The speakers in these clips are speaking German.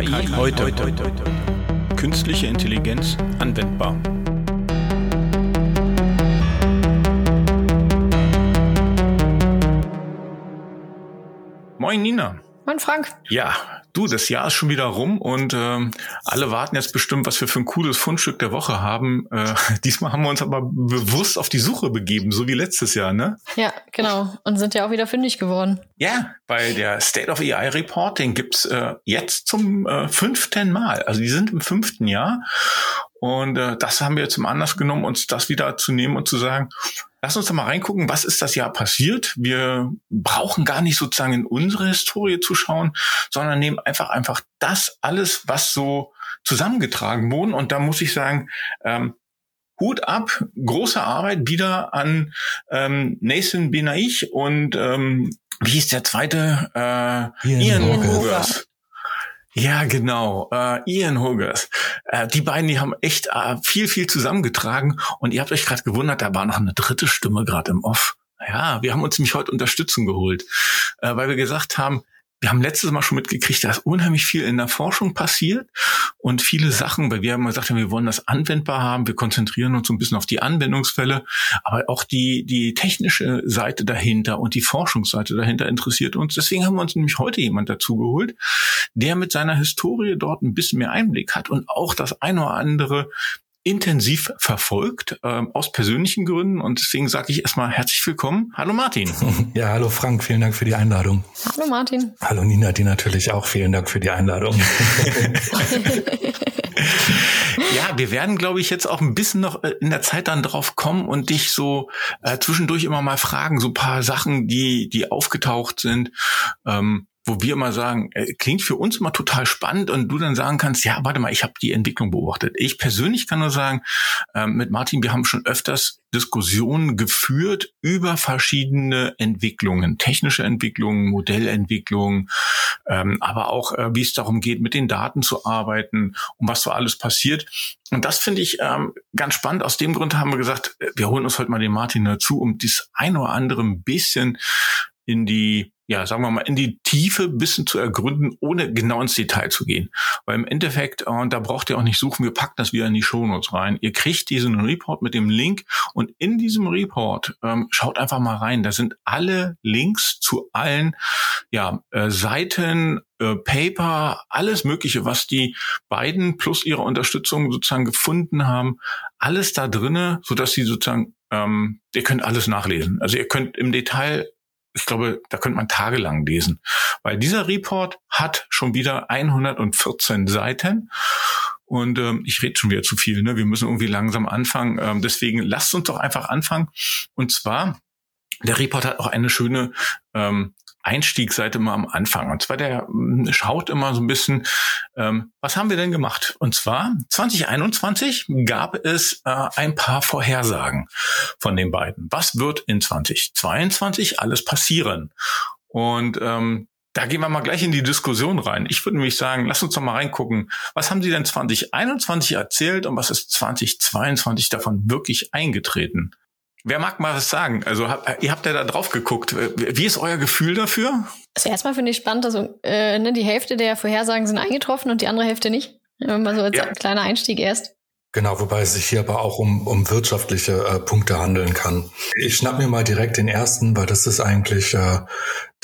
KI heute. Künstliche Intelligenz anwendbar. Moin Nina. Moin Frank. Ja, du, das Jahr ist schon wieder rum und ähm, alle warten jetzt bestimmt, was wir für ein cooles Fundstück der Woche haben. Äh, diesmal haben wir uns aber bewusst auf die Suche begeben, so wie letztes Jahr, ne? Ja, genau. Und sind ja auch wieder fündig geworden. Ja, weil der State of AI Report, den gibt's äh, jetzt zum äh, fünften Mal. Also die sind im fünften Jahr. Und äh, das haben wir zum Anlass genommen, uns das wieder zu nehmen und zu sagen, lass uns doch mal reingucken, was ist das Jahr passiert. Wir brauchen gar nicht sozusagen in unsere Historie zu schauen, sondern nehmen einfach einfach das alles, was so zusammengetragen wurde. Und da muss ich sagen, ähm, Hut ab, große Arbeit wieder an ähm, Nathan Benaich und ähm, wie hieß der zweite? Äh, Ian, Ian Hogers. Ja, genau. Äh, Ian Huggers. Äh, die beiden, die haben echt äh, viel, viel zusammengetragen. Und ihr habt euch gerade gewundert, da war noch eine dritte Stimme gerade im Off. Ja, wir haben uns nämlich heute Unterstützung geholt, äh, weil wir gesagt haben, wir haben letztes Mal schon mitgekriegt, dass unheimlich viel in der Forschung passiert und viele Sachen, weil wir haben gesagt, wir wollen das anwendbar haben, wir konzentrieren uns so ein bisschen auf die Anwendungsfälle, aber auch die, die technische Seite dahinter und die Forschungsseite dahinter interessiert uns. Deswegen haben wir uns nämlich heute jemand dazu geholt, der mit seiner Historie dort ein bisschen mehr Einblick hat und auch das eine oder andere intensiv verfolgt, äh, aus persönlichen Gründen. Und deswegen sage ich erstmal herzlich willkommen. Hallo Martin. Ja, hallo Frank, vielen Dank für die Einladung. Hallo Martin. Hallo Nina, die natürlich auch vielen Dank für die Einladung. ja, wir werden, glaube ich, jetzt auch ein bisschen noch äh, in der Zeit dann drauf kommen und dich so äh, zwischendurch immer mal fragen, so paar Sachen, die, die aufgetaucht sind. Ähm, wo wir immer sagen, äh, klingt für uns immer total spannend und du dann sagen kannst, ja, warte mal, ich habe die Entwicklung beobachtet. Ich persönlich kann nur sagen, ähm, mit Martin, wir haben schon öfters Diskussionen geführt über verschiedene Entwicklungen, technische Entwicklungen, Modellentwicklungen, ähm, aber auch, äh, wie es darum geht, mit den Daten zu arbeiten und was so alles passiert. Und das finde ich ähm, ganz spannend. Aus dem Grund haben wir gesagt, äh, wir holen uns heute mal den Martin dazu, um dies ein oder andere ein bisschen in die ja, sagen wir mal, in die Tiefe bisschen zu ergründen, ohne genau ins Detail zu gehen. Weil im Endeffekt, und äh, da braucht ihr auch nicht suchen, wir packen das wieder in die Shownotes rein. Ihr kriegt diesen Report mit dem Link und in diesem Report ähm, schaut einfach mal rein. Da sind alle Links zu allen ja, äh, Seiten, äh, Paper, alles Mögliche, was die beiden plus ihre Unterstützung sozusagen gefunden haben, alles da drinne, so dass sie sozusagen ähm, ihr könnt alles nachlesen. Also ihr könnt im Detail ich glaube, da könnte man tagelang lesen, weil dieser Report hat schon wieder 114 Seiten. Und ähm, ich rede schon wieder zu viel, ne? Wir müssen irgendwie langsam anfangen. Ähm, deswegen lasst uns doch einfach anfangen. Und zwar, der Report hat auch eine schöne ähm, Einstiegsseite mal am Anfang. Und zwar der hm, schaut immer so ein bisschen, ähm, was haben wir denn gemacht? Und zwar 2021 gab es äh, ein paar Vorhersagen von den beiden. Was wird in 2022 alles passieren? Und ähm, da gehen wir mal gleich in die Diskussion rein. Ich würde nämlich sagen, lass uns doch mal reingucken. Was haben Sie denn 2021 erzählt und was ist 2022 davon wirklich eingetreten? Wer mag mal was sagen? Also hab, ihr habt ja da drauf geguckt. Wie ist euer Gefühl dafür? Also erstmal finde ich spannend, also äh, ne, die Hälfte der Vorhersagen sind eingetroffen und die andere Hälfte nicht. Mal so als ja. kleiner Einstieg erst. Genau, wobei es sich hier aber auch um, um wirtschaftliche äh, Punkte handeln kann. Ich schnapp mir mal direkt den ersten, weil das ist eigentlich äh,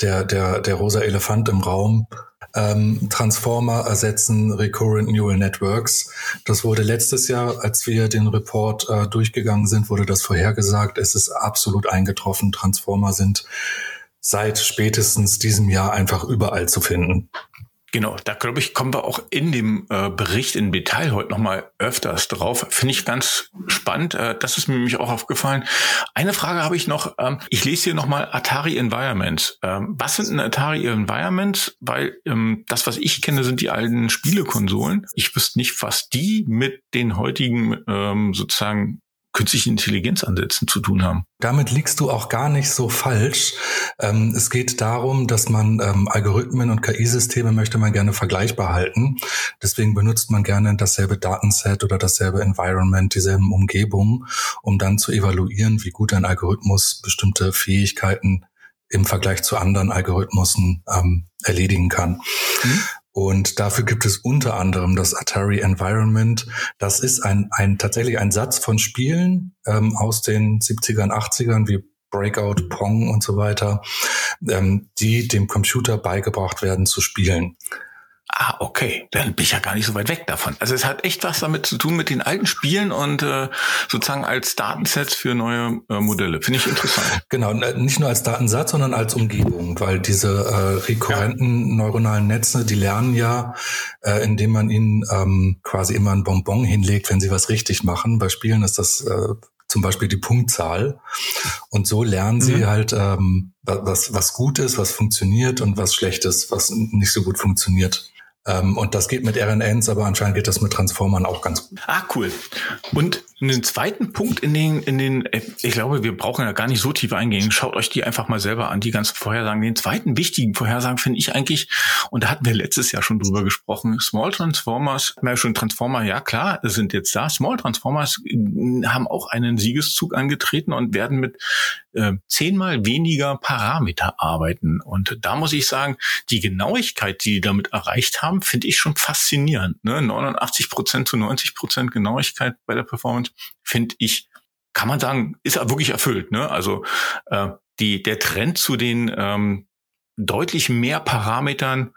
der, der, der rosa Elefant im Raum ähm, Transformer ersetzen Recurrent Neural Networks. Das wurde letztes Jahr, als wir den Report äh, durchgegangen sind, wurde das vorhergesagt. Es ist absolut eingetroffen. Transformer sind seit spätestens diesem Jahr einfach überall zu finden. Genau, da glaube ich, kommen wir auch in dem äh, Bericht im Detail heute nochmal öfters drauf. Finde ich ganz spannend. Äh, das ist mir nämlich auch aufgefallen. Eine Frage habe ich noch. Ähm, ich lese hier nochmal Atari Environments. Ähm, was sind denn Atari Environments? Weil ähm, das, was ich kenne, sind die alten Spielekonsolen. Ich wüsste nicht, was die mit den heutigen ähm, sozusagen künstlichen Intelligenzansätzen zu tun haben. Damit liegst du auch gar nicht so falsch. Ähm, es geht darum, dass man ähm, Algorithmen und KI-Systeme möchte man gerne vergleichbar halten. Deswegen benutzt man gerne dasselbe Datenset oder dasselbe Environment, dieselben Umgebungen, um dann zu evaluieren, wie gut ein Algorithmus bestimmte Fähigkeiten im Vergleich zu anderen Algorithmen ähm, erledigen kann. Mhm. Und dafür gibt es unter anderem das Atari Environment. Das ist ein, ein tatsächlich ein Satz von Spielen ähm, aus den 70ern, 80ern wie Breakout, Pong und so weiter, ähm, die dem Computer beigebracht werden zu spielen. Ah, okay. Dann bin ich ja gar nicht so weit weg davon. Also es hat echt was damit zu tun mit den alten Spielen und äh, sozusagen als Datensatz für neue äh, Modelle. Finde ich interessant. Genau, nicht nur als Datensatz, sondern als Umgebung, weil diese äh, rekurrenten ja. neuronalen Netze, die lernen ja, äh, indem man ihnen ähm, quasi immer ein Bonbon hinlegt, wenn sie was richtig machen. Bei Spielen ist das äh, zum Beispiel die Punktzahl. Und so lernen sie mhm. halt, ähm, was, was gut ist, was funktioniert und was schlecht ist, was nicht so gut funktioniert. Ähm, und das geht mit RNNs, aber anscheinend geht das mit Transformern auch ganz gut. Ah, cool. Und einen zweiten Punkt in den, in den, ich glaube, wir brauchen ja gar nicht so tief eingehen. Schaut euch die einfach mal selber an, die ganzen Vorhersagen. Den zweiten wichtigen Vorhersagen finde ich eigentlich, und da hatten wir letztes Jahr schon drüber gesprochen, Small Transformers, ja schon Transformer, ja klar, sind jetzt da. Small Transformers äh, haben auch einen Siegeszug angetreten und werden mit äh, zehnmal weniger Parameter arbeiten. Und da muss ich sagen, die Genauigkeit, die die damit erreicht haben, finde ich schon faszinierend. Ne? 89 Prozent zu 90 Prozent Genauigkeit bei der Performance finde ich, kann man sagen, ist wirklich erfüllt. Ne? Also äh, die, der Trend zu den ähm, deutlich mehr Parametern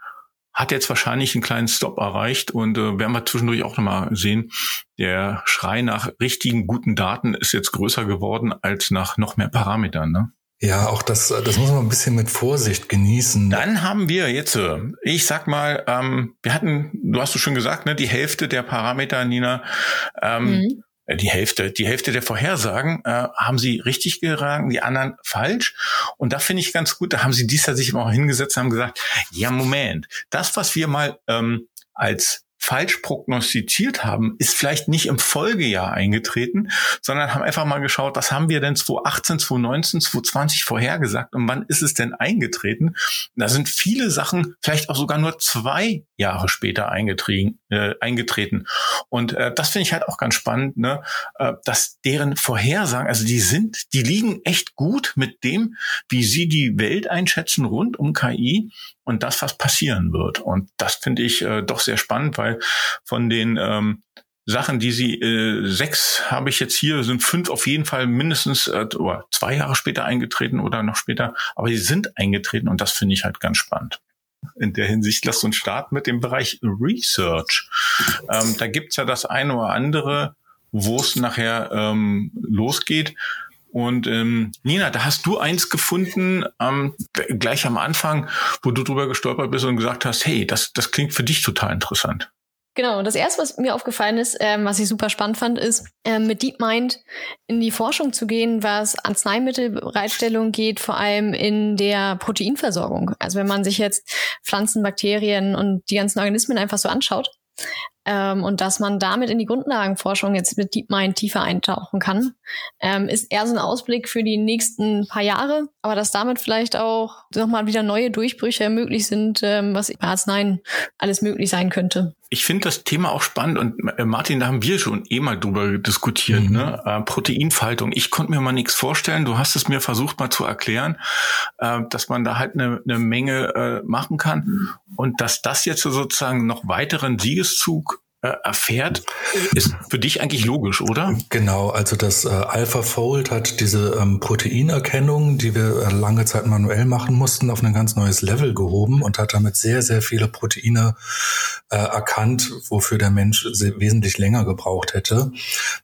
hat jetzt wahrscheinlich einen kleinen Stop erreicht und äh, werden wir zwischendurch auch nochmal sehen. Der Schrei nach richtigen, guten Daten ist jetzt größer geworden als nach noch mehr Parametern. Ne? Ja, auch das, das muss man ein bisschen mit Vorsicht genießen. Dann haben wir jetzt, äh, ich sag mal, ähm, wir hatten, du hast es schon gesagt, ne, die Hälfte der Parameter, Nina, ähm, mhm. Äh, die Hälfte, die Hälfte der Vorhersagen äh, haben sie richtig geraten, die anderen falsch. Und da finde ich ganz gut, da haben sie dies Jahr sich auch hingesetzt und haben gesagt, ja, Moment, das, was wir mal ähm, als falsch prognostiziert haben, ist vielleicht nicht im Folgejahr eingetreten, sondern haben einfach mal geschaut, was haben wir denn 2018, 2019, 2020 vorhergesagt und wann ist es denn eingetreten? Da sind viele Sachen vielleicht auch sogar nur zwei Jahre später eingetreten. Äh, eingetreten. Und äh, das finde ich halt auch ganz spannend, ne? äh, dass deren Vorhersagen, also die sind, die liegen echt gut mit dem, wie sie die Welt einschätzen rund um KI und das, was passieren wird. Und das finde ich äh, doch sehr spannend, weil von den ähm, Sachen, die sie äh, sechs habe ich jetzt hier, sind fünf auf jeden Fall mindestens äh, zwei Jahre später eingetreten oder noch später, aber sie sind eingetreten und das finde ich halt ganz spannend. In der Hinsicht, lasst uns starten mit dem Bereich Research. Ähm, da gibt's ja das eine oder andere, wo es nachher ähm, losgeht. Und ähm, Nina, da hast du eins gefunden, ähm, gleich am Anfang, wo du drüber gestolpert bist und gesagt hast, hey, das, das klingt für dich total interessant. Genau, das erste, was mir aufgefallen ist, ähm, was ich super spannend fand, ist, ähm, mit DeepMind in die Forschung zu gehen, was Arzneimittelbereitstellung geht, vor allem in der Proteinversorgung. Also wenn man sich jetzt Pflanzen, Bakterien und die ganzen Organismen einfach so anschaut, ähm, und dass man damit in die Grundlagenforschung jetzt mit DeepMind tiefer eintauchen kann, ähm, ist eher so ein Ausblick für die nächsten paar Jahre, aber dass damit vielleicht auch nochmal wieder neue Durchbrüche möglich sind, ähm, was bei Arzneien alles möglich sein könnte. Ich finde das Thema auch spannend und äh, Martin, da haben wir schon eh mal drüber diskutiert, mhm. ne? Äh, Proteinfaltung. Ich konnte mir mal nichts vorstellen. Du hast es mir versucht mal zu erklären, äh, dass man da halt eine, eine Menge äh, machen kann und dass das jetzt sozusagen noch weiteren Siegeszug erfährt, ist für dich eigentlich logisch, oder? Genau, also das äh, AlphaFold hat diese ähm, Proteinerkennung, die wir äh, lange Zeit manuell machen mussten, auf ein ganz neues Level gehoben und hat damit sehr, sehr viele Proteine äh, erkannt, wofür der Mensch wesentlich länger gebraucht hätte.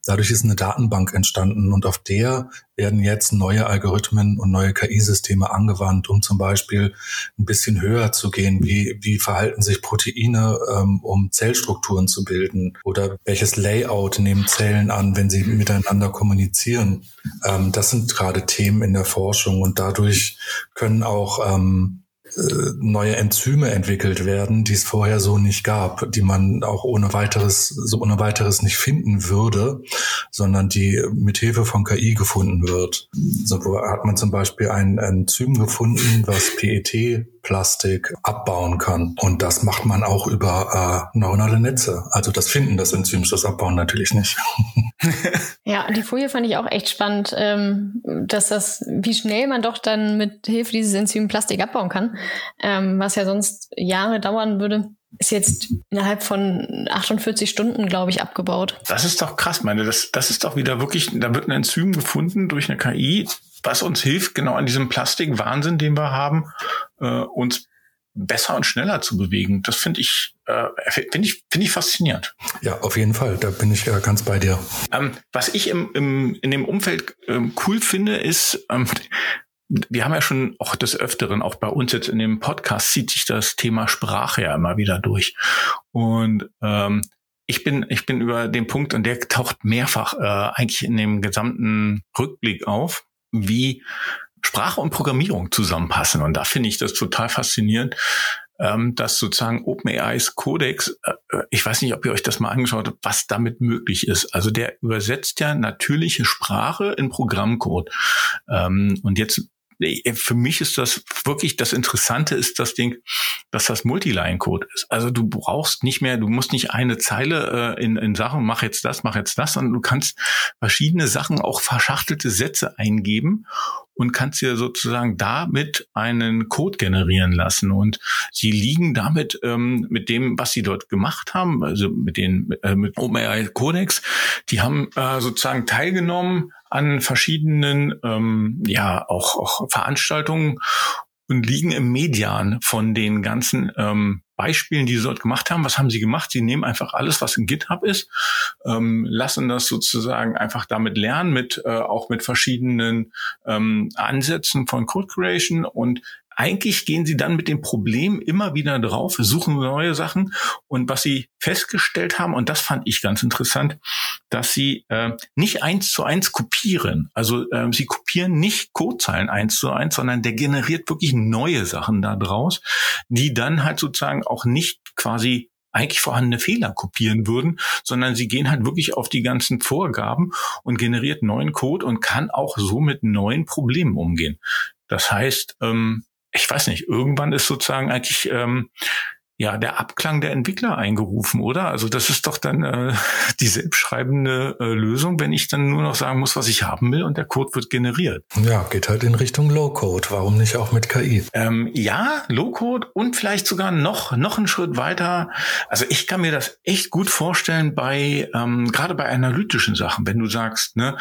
Dadurch ist eine Datenbank entstanden und auf der werden jetzt neue Algorithmen und neue KI-Systeme angewandt, um zum Beispiel ein bisschen höher zu gehen. Wie, wie verhalten sich Proteine, ähm, um Zellstrukturen zu bilden? Oder welches Layout nehmen Zellen an, wenn sie miteinander kommunizieren? Ähm, das sind gerade Themen in der Forschung und dadurch können auch ähm, äh, neue Enzyme entwickelt werden, die es vorher so nicht gab, die man auch ohne weiteres, so ohne weiteres nicht finden würde, sondern die mit Hilfe von KI gefunden wird. So hat man zum Beispiel ein Enzym gefunden, was PET Plastik abbauen kann. Und das macht man auch über äh, neuronale Netze. Also das Finden des Enzyms, das Abbauen natürlich nicht. ja, die Folie fand ich auch echt spannend, ähm, dass das, wie schnell man doch dann mit Hilfe dieses Enzyms Plastik abbauen kann, ähm, was ja sonst Jahre dauern würde. ist jetzt innerhalb von 48 Stunden, glaube ich, abgebaut. Das ist doch krass, meine. Das, das ist doch wieder wirklich, da wird ein Enzym gefunden durch eine KI, was uns hilft, genau an diesem Plastikwahnsinn, den wir haben, äh, uns besser und schneller zu bewegen. Das finde ich, äh, finde ich, finde ich faszinierend. Ja, auf jeden Fall. Da bin ich äh, ganz bei dir. Ähm, was ich im, im, in dem Umfeld ähm, cool finde, ist, ähm, wir haben ja schon auch des Öfteren, auch bei uns jetzt in dem Podcast, zieht sich das Thema Sprache ja immer wieder durch. Und ähm, ich bin, ich bin über den Punkt, und der taucht mehrfach äh, eigentlich in dem gesamten Rückblick auf, wie Sprache und Programmierung zusammenpassen. Und da finde ich das total faszinierend, ähm, dass sozusagen OpenAIs Codex, äh, ich weiß nicht, ob ihr euch das mal angeschaut habt, was damit möglich ist. Also der übersetzt ja natürliche Sprache in Programmcode. Ähm, und jetzt für mich ist das wirklich das Interessante ist das Ding, dass das Multiline-Code ist. Also du brauchst nicht mehr, du musst nicht eine Zeile äh, in, in Sachen, mach jetzt das, mach jetzt das, sondern du kannst verschiedene Sachen, auch verschachtelte Sätze eingeben und kannst dir sozusagen damit einen Code generieren lassen. Und sie liegen damit ähm, mit dem, was sie dort gemacht haben, also mit den äh, mit OpenAI Codex, die haben äh, sozusagen teilgenommen an verschiedenen ähm, ja auch auch Veranstaltungen und liegen im Median von den ganzen ähm, Beispielen, die sie dort gemacht haben. Was haben sie gemacht? Sie nehmen einfach alles, was in GitHub ist, ähm, lassen das sozusagen einfach damit lernen, mit äh, auch mit verschiedenen ähm, Ansätzen von Code Creation und eigentlich gehen sie dann mit dem Problem immer wieder drauf, suchen neue Sachen. Und was sie festgestellt haben, und das fand ich ganz interessant, dass sie äh, nicht eins zu eins kopieren. Also äh, sie kopieren nicht Codezeilen eins zu eins, sondern der generiert wirklich neue Sachen da draus, die dann halt sozusagen auch nicht quasi eigentlich vorhandene Fehler kopieren würden, sondern sie gehen halt wirklich auf die ganzen Vorgaben und generiert neuen Code und kann auch so mit neuen Problemen umgehen. Das heißt, ähm, ich weiß nicht, irgendwann ist sozusagen eigentlich ähm, ja der Abklang der Entwickler eingerufen, oder? Also das ist doch dann äh, die selbstschreibende äh, Lösung, wenn ich dann nur noch sagen muss, was ich haben will und der Code wird generiert. Ja, geht halt in Richtung Low-Code. Warum nicht auch mit KI? Ähm, ja, Low-Code und vielleicht sogar noch noch einen Schritt weiter. Also ich kann mir das echt gut vorstellen bei ähm, gerade bei analytischen Sachen, wenn du sagst, ne,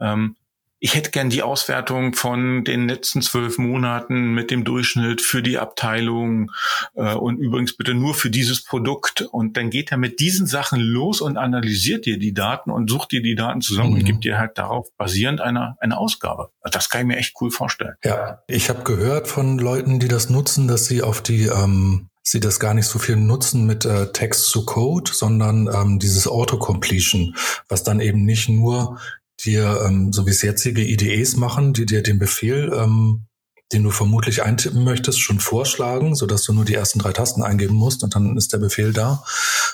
ähm, ich hätte gern die Auswertung von den letzten zwölf Monaten mit dem Durchschnitt für die Abteilung äh, und übrigens bitte nur für dieses Produkt. Und dann geht er mit diesen Sachen los und analysiert dir die Daten und sucht dir die Daten zusammen mhm. und gibt dir halt darauf basierend eine, eine Ausgabe. Das kann ich mir echt cool vorstellen. Ja, ich habe gehört von Leuten, die das nutzen, dass sie auf die ähm sie das gar nicht so viel nutzen mit äh, Text zu Code, sondern ähm, dieses Autocompletion, was dann eben nicht nur dir, ähm, so wie es jetzige IDEs machen, die dir den Befehl, ähm, den du vermutlich eintippen möchtest, schon vorschlagen, so dass du nur die ersten drei Tasten eingeben musst und dann ist der Befehl da,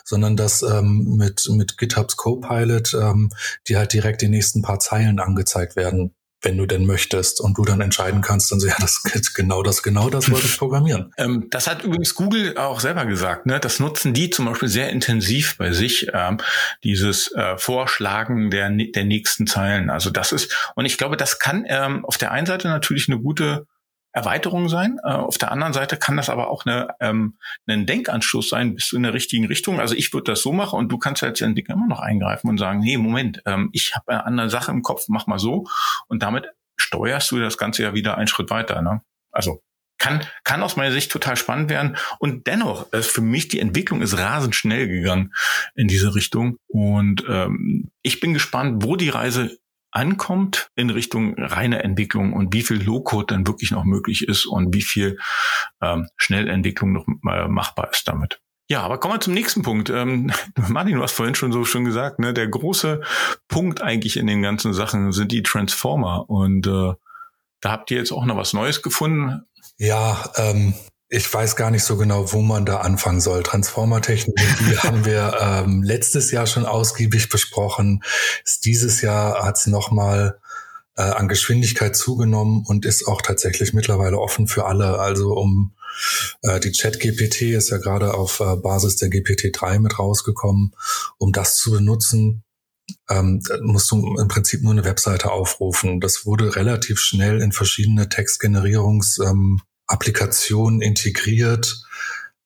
sondern dass ähm, mit, mit GitHubs Copilot ähm, die halt direkt die nächsten paar Zeilen angezeigt werden wenn du denn möchtest und du dann entscheiden kannst, dann so, ja, das genau das, genau das wollte ich programmieren. Ähm, das hat übrigens Google auch selber gesagt, ne? Das nutzen die zum Beispiel sehr intensiv bei sich, ähm, dieses äh, Vorschlagen der, der nächsten Zeilen. Also das ist, und ich glaube, das kann ähm, auf der einen Seite natürlich eine gute Erweiterung sein. Äh, auf der anderen Seite kann das aber auch eine, ähm, ein Denkanstoß sein, bist du in der richtigen Richtung. Also ich würde das so machen und du kannst als Entwickler immer noch eingreifen und sagen, hey, Moment, ähm, ich habe eine andere Sache im Kopf, mach mal so. Und damit steuerst du das Ganze ja wieder einen Schritt weiter. Ne? Also kann, kann aus meiner Sicht total spannend werden. Und dennoch, äh, für mich, die Entwicklung ist rasend schnell gegangen in diese Richtung. Und ähm, ich bin gespannt, wo die Reise ankommt in Richtung reine Entwicklung und wie viel Low-Code dann wirklich noch möglich ist und wie viel ähm, Schnellentwicklung noch äh, machbar ist damit. Ja, aber kommen wir zum nächsten Punkt. Ähm, Martin, du hast vorhin schon so schon gesagt, ne, der große Punkt eigentlich in den ganzen Sachen sind die Transformer und äh, da habt ihr jetzt auch noch was Neues gefunden. Ja, ähm, ich weiß gar nicht so genau, wo man da anfangen soll. Transformer-Technologie haben wir ähm, letztes Jahr schon ausgiebig besprochen. Dieses Jahr hat es nochmal äh, an Geschwindigkeit zugenommen und ist auch tatsächlich mittlerweile offen für alle. Also um äh, die Chat-GPT ist ja gerade auf äh, Basis der GPT-3 mit rausgekommen. Um das zu benutzen, ähm, musst du im Prinzip nur eine Webseite aufrufen. Das wurde relativ schnell in verschiedene Textgenerierungs- ähm, Applikation integriert.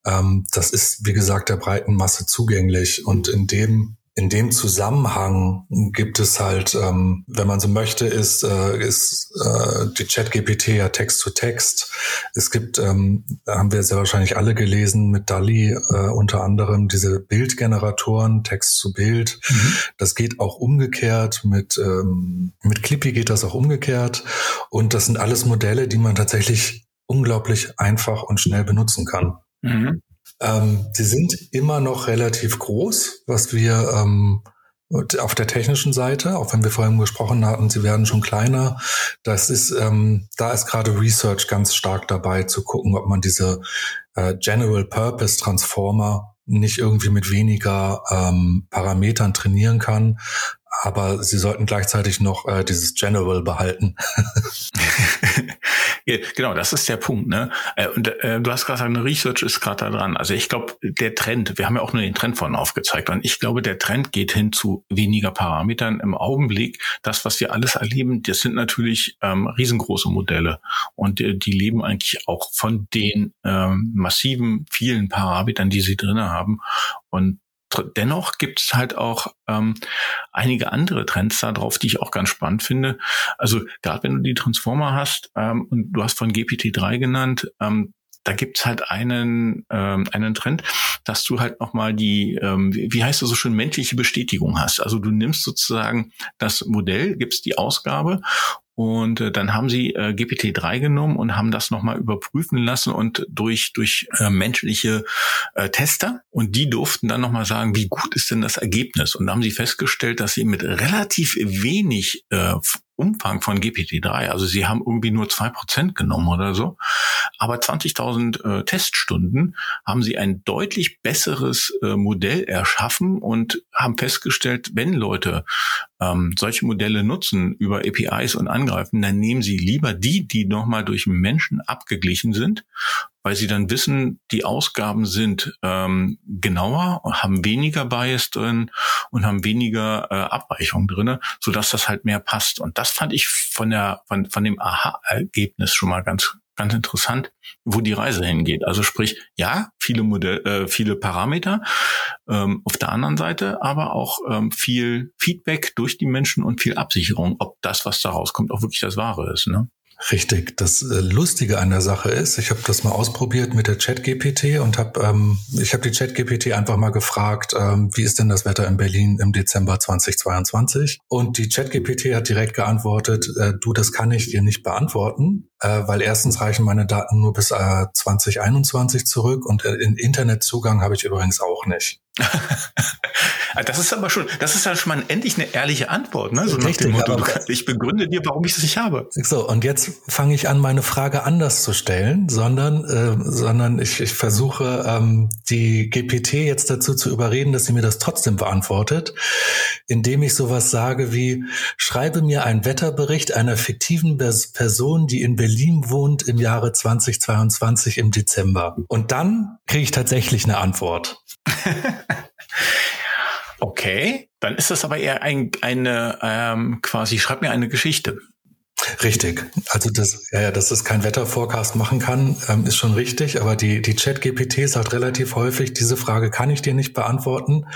ähm, das ist, wie gesagt, der breiten Masse zugänglich. Und in dem in dem Zusammenhang gibt es halt, ähm, wenn man so möchte, ist, äh, ist äh, die Chat-GPT ja Text zu Text. Es gibt, ähm, haben wir sehr wahrscheinlich alle gelesen, mit DALI äh, unter anderem diese Bildgeneratoren, Text zu Bild. Mhm. Das geht auch umgekehrt. Mit, ähm, mit Clippy geht das auch umgekehrt. Und das sind alles Modelle, die man tatsächlich unglaublich einfach und schnell benutzen kann. Mhm. Ähm, sie sind immer noch relativ groß, was wir ähm, auf der technischen Seite, auch wenn wir vorhin gesprochen hatten, sie werden schon kleiner. Das ist, ähm, da ist gerade Research ganz stark dabei zu gucken, ob man diese äh, General Purpose Transformer nicht irgendwie mit weniger ähm, Parametern trainieren kann, aber sie sollten gleichzeitig noch äh, dieses General behalten. genau, das ist der Punkt. Ne? Äh, und äh, du hast gerade gesagt, eine Research ist gerade da dran. Also ich glaube, der Trend, wir haben ja auch nur den Trend vorhin aufgezeigt, und ich glaube, der Trend geht hin zu weniger Parametern im Augenblick. Das, was wir alles erleben, das sind natürlich ähm, riesengroße Modelle und äh, die leben eigentlich auch von den ähm, massiven vielen Parametern, die sie drinne haben. Und dennoch gibt es halt auch ähm, einige andere Trends da drauf, die ich auch ganz spannend finde. Also gerade wenn du die Transformer hast ähm, und du hast von GPT-3 genannt, ähm, da gibt's halt einen, ähm, einen Trend, dass du halt nochmal die, ähm, wie heißt das so schön, menschliche Bestätigung hast. Also du nimmst sozusagen das Modell, gibst die Ausgabe und äh, dann haben sie äh, GPT-3 genommen und haben das nochmal überprüfen lassen und durch, durch äh, menschliche äh, Tester. Und die durften dann nochmal sagen, wie gut ist denn das Ergebnis? Und da haben sie festgestellt, dass sie mit relativ wenig äh, Umfang von GPT-3. Also sie haben irgendwie nur zwei Prozent genommen oder so. Aber 20.000 äh, Teststunden haben sie ein deutlich besseres äh, Modell erschaffen und haben festgestellt, wenn Leute ähm, solche Modelle nutzen über APIs und angreifen, dann nehmen sie lieber die, die nochmal durch Menschen abgeglichen sind weil sie dann wissen, die Ausgaben sind ähm, genauer, haben weniger Bias drin und haben weniger äh, Abweichung drin, so dass das halt mehr passt. Und das fand ich von der von, von dem Aha-Ergebnis schon mal ganz ganz interessant, wo die Reise hingeht. Also sprich, ja, viele Modell, äh, viele Parameter ähm, auf der anderen Seite, aber auch ähm, viel Feedback durch die Menschen und viel Absicherung, ob das, was da rauskommt, auch wirklich das Wahre ist. Ne? Richtig. Das äh, Lustige an der Sache ist, ich habe das mal ausprobiert mit der Chat-GPT und habe ähm, ich habe die Chat-GPT einfach mal gefragt, ähm, wie ist denn das Wetter in Berlin im Dezember 2022? Und die Chat-GPT hat direkt geantwortet, äh, du, das kann ich dir nicht beantworten, weil erstens reichen meine Daten nur bis äh, 2021 zurück und äh, in Internetzugang habe ich übrigens auch nicht. das ist aber schon, das ist ja schon mal endlich eine ehrliche Antwort, ne? So Richtig, Motto, ich begründe dir, warum ich es nicht habe. So, und jetzt fange ich an, meine Frage anders zu stellen, sondern, äh, sondern ich, ich versuche, ähm, die GPT jetzt dazu zu überreden, dass sie mir das trotzdem beantwortet, indem ich sowas sage wie, schreibe mir einen Wetterbericht einer fiktiven Person, die in Berlin wohnt im Jahre 2022 im Dezember. Und dann kriege ich tatsächlich eine Antwort. okay, dann ist das aber eher ein, eine ähm, quasi, schreib mir eine Geschichte. Richtig. Also das, ja, dass es kein Wetterforecast machen kann, ähm, ist schon richtig. Aber die, die Chat-GPT sagt relativ häufig, diese Frage kann ich dir nicht beantworten.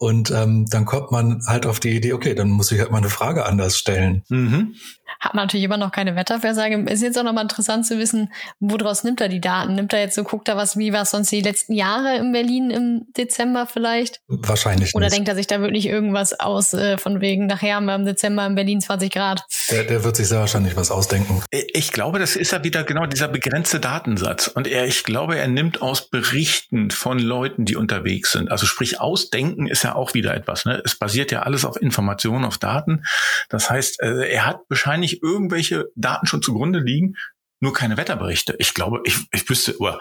Und ähm, dann kommt man halt auf die Idee, okay, dann muss ich halt mal eine Frage anders stellen. Mhm hat man natürlich immer noch keine Wetterversage. Ist jetzt auch nochmal interessant zu wissen, woraus nimmt er die Daten? Nimmt er jetzt so, guckt er was, wie war es sonst die letzten Jahre in Berlin im Dezember vielleicht? Wahrscheinlich Oder nicht. denkt er sich da wirklich irgendwas aus, äh, von wegen, nachher haben wir im Dezember in Berlin 20 Grad? Der, der wird sich sehr wahrscheinlich was ausdenken. Ich glaube, das ist ja wieder genau dieser begrenzte Datensatz. Und er, ich glaube, er nimmt aus Berichten von Leuten, die unterwegs sind. Also sprich, ausdenken ist ja auch wieder etwas. Ne? Es basiert ja alles auf Informationen, auf Daten. Das heißt, äh, er hat wahrscheinlich irgendwelche Daten schon zugrunde liegen, nur keine Wetterberichte. Ich glaube, ich, ich wüsste, oh,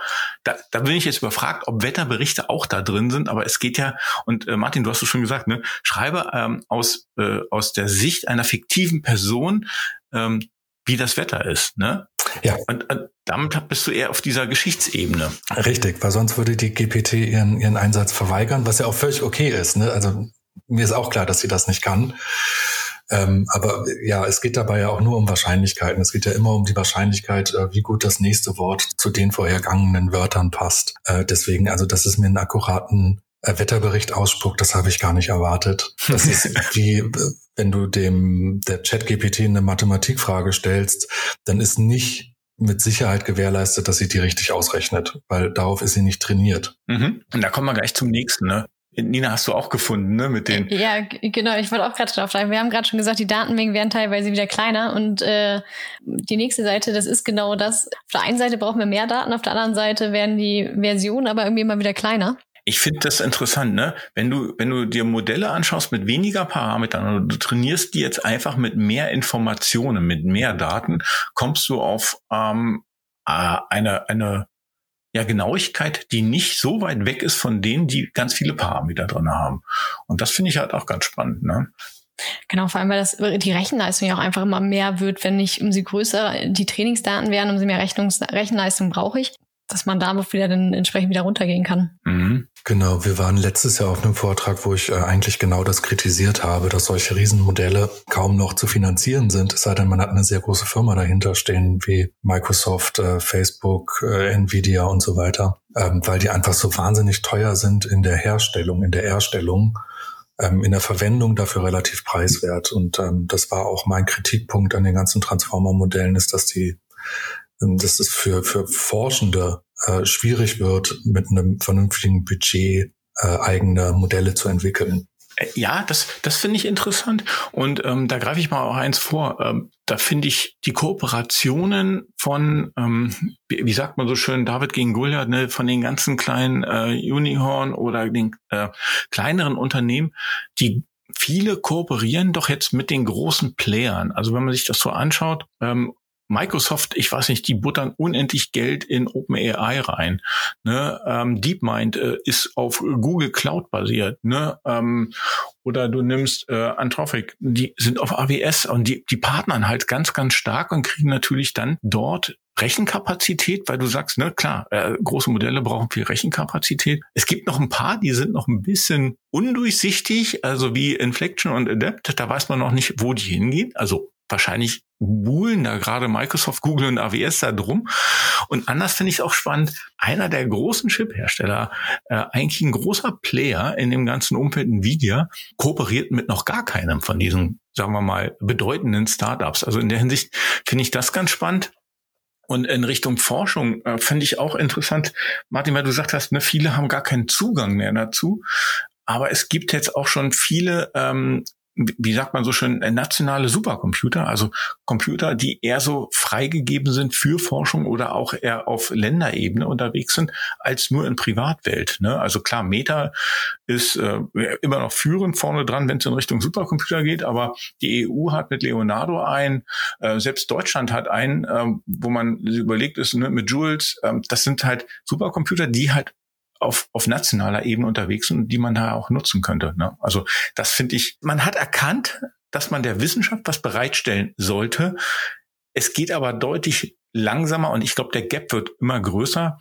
da, da bin ich jetzt überfragt, ob Wetterberichte auch da drin sind, aber es geht ja, und äh, Martin, du hast es schon gesagt, ne, schreibe ähm, aus, äh, aus der Sicht einer fiktiven Person, ähm, wie das Wetter ist. Ne? Ja. Und, und damit bist du eher auf dieser Geschichtsebene. Richtig, weil sonst würde die GPT ihren, ihren Einsatz verweigern, was ja auch völlig okay ist. Ne? Also mir ist auch klar, dass sie das nicht kann. Ähm, aber ja, es geht dabei ja auch nur um Wahrscheinlichkeiten. Es geht ja immer um die Wahrscheinlichkeit, äh, wie gut das nächste Wort zu den vorhergangenen Wörtern passt. Äh, deswegen, also das ist mir einen akkuraten äh, Wetterbericht ausspuckt, das habe ich gar nicht erwartet. Das ist wie, äh, wenn du dem der Chat-GPT eine Mathematikfrage stellst, dann ist nicht mit Sicherheit gewährleistet, dass sie die richtig ausrechnet, weil darauf ist sie nicht trainiert. Mhm. Und da kommen wir gleich zum nächsten, ne? Nina hast du auch gefunden, ne, mit den. Ja, genau. Ich wollte auch gerade drauf sagen. Wir haben gerade schon gesagt, die Datenmengen werden teilweise wieder kleiner und äh, die nächste Seite, das ist genau das. Auf der einen Seite brauchen wir mehr Daten, auf der anderen Seite werden die Versionen aber irgendwie immer wieder kleiner. Ich finde das interessant, ne? Wenn du, wenn du dir Modelle anschaust mit weniger Parametern oder du trainierst die jetzt einfach mit mehr Informationen, mit mehr Daten, kommst du auf ähm, äh, eine, eine ja, Genauigkeit, die nicht so weit weg ist von denen, die ganz viele Parameter drin haben. Und das finde ich halt auch ganz spannend, ne? Genau, vor allem, weil das die Rechenleistung ja auch einfach immer mehr wird, wenn ich umso größer die Trainingsdaten werden, umso mehr Rechnungs Rechenleistung brauche ich dass man da wieder dann entsprechend wieder runtergehen kann. Mhm. Genau, wir waren letztes Jahr auf einem Vortrag, wo ich äh, eigentlich genau das kritisiert habe, dass solche Riesenmodelle kaum noch zu finanzieren sind, es sei denn, man hat eine sehr große Firma dahinter stehen, wie Microsoft, äh, Facebook, äh, Nvidia und so weiter, ähm, weil die einfach so wahnsinnig teuer sind in der Herstellung, in der Erstellung ähm, in der Verwendung dafür relativ preiswert. Und ähm, das war auch mein Kritikpunkt an den ganzen Transformer-Modellen, ist, dass die dass es für, für Forschende äh, schwierig wird, mit einem vernünftigen Budget äh, eigene Modelle zu entwickeln. Äh, ja, das, das finde ich interessant. Und ähm, da greife ich mal auch eins vor. Ähm, da finde ich die Kooperationen von, ähm, wie, sagt man so schön, David gegen Goliath, ne, von den ganzen kleinen äh, Unicorn oder den äh, kleineren Unternehmen, die viele kooperieren doch jetzt mit den großen Playern. Also wenn man sich das so anschaut, ähm, Microsoft, ich weiß nicht, die buttern unendlich Geld in OpenAI rein. Ne? Ähm, DeepMind äh, ist auf Google Cloud basiert. Ne? Ähm, oder du nimmst äh, Anthropic, die sind auf AWS und die, die partnern halt ganz, ganz stark und kriegen natürlich dann dort Rechenkapazität, weil du sagst, ne, klar, äh, große Modelle brauchen viel Rechenkapazität. Es gibt noch ein paar, die sind noch ein bisschen undurchsichtig, also wie Inflection und Adapt, da weiß man noch nicht, wo die hingehen. Also wahrscheinlich buhlen da gerade Microsoft, Google und AWS da drum. Und anders finde ich es auch spannend, einer der großen Chip-Hersteller, äh, eigentlich ein großer Player in dem ganzen Umfeld Nvidia, kooperiert mit noch gar keinem von diesen, sagen wir mal, bedeutenden Startups. Also in der Hinsicht finde ich das ganz spannend. Und in Richtung Forschung äh, finde ich auch interessant, Martin, weil du gesagt hast, ne, viele haben gar keinen Zugang mehr dazu. Aber es gibt jetzt auch schon viele ähm, wie sagt man so schön, äh, nationale Supercomputer, also Computer, die eher so freigegeben sind für Forschung oder auch eher auf Länderebene unterwegs sind, als nur in Privatwelt. Ne? Also klar, Meta ist äh, immer noch führend vorne dran, wenn es in Richtung Supercomputer geht, aber die EU hat mit Leonardo ein, äh, selbst Deutschland hat einen, äh, wo man überlegt ist, ne, mit Jules, äh, das sind halt Supercomputer, die halt auf, auf nationaler Ebene unterwegs sind und die man da auch nutzen könnte. Ne? Also das finde ich, man hat erkannt, dass man der Wissenschaft was bereitstellen sollte. Es geht aber deutlich langsamer und ich glaube, der Gap wird immer größer,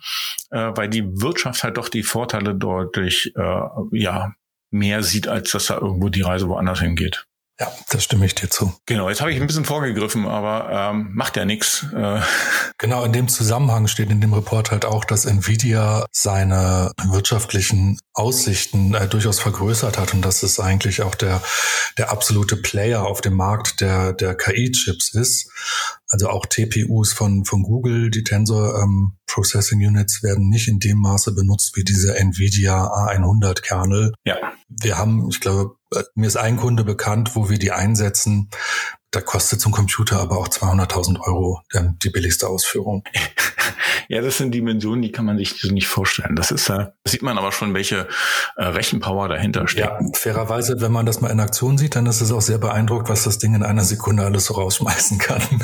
äh, weil die Wirtschaft halt doch die Vorteile deutlich äh, ja mehr sieht, als dass da irgendwo die Reise woanders hingeht. Ja, das stimme ich dir zu. Genau, jetzt habe ich ein bisschen vorgegriffen, aber ähm, macht ja nichts. Äh. Genau, in dem Zusammenhang steht in dem Report halt auch, dass Nvidia seine wirtschaftlichen Aussichten äh, durchaus vergrößert hat und dass es eigentlich auch der, der absolute Player auf dem Markt der, der KI-Chips ist. Also auch TPUs von, von Google, die Tensor ähm, Processing Units werden nicht in dem Maße benutzt wie diese Nvidia A100 Kernel. Ja. Wir haben, ich glaube, äh, mir ist ein Kunde bekannt, wo wir die einsetzen. Da kostet so ein Computer aber auch 200.000 Euro ähm, die billigste Ausführung. Ja, das sind Dimensionen, die kann man sich nicht vorstellen. Das ist, äh, das sieht man aber schon, welche äh, Rechenpower dahinter steckt. Ja, fairerweise, wenn man das mal in Aktion sieht, dann ist es auch sehr beeindruckt, was das Ding in einer Sekunde alles so rausschmeißen kann.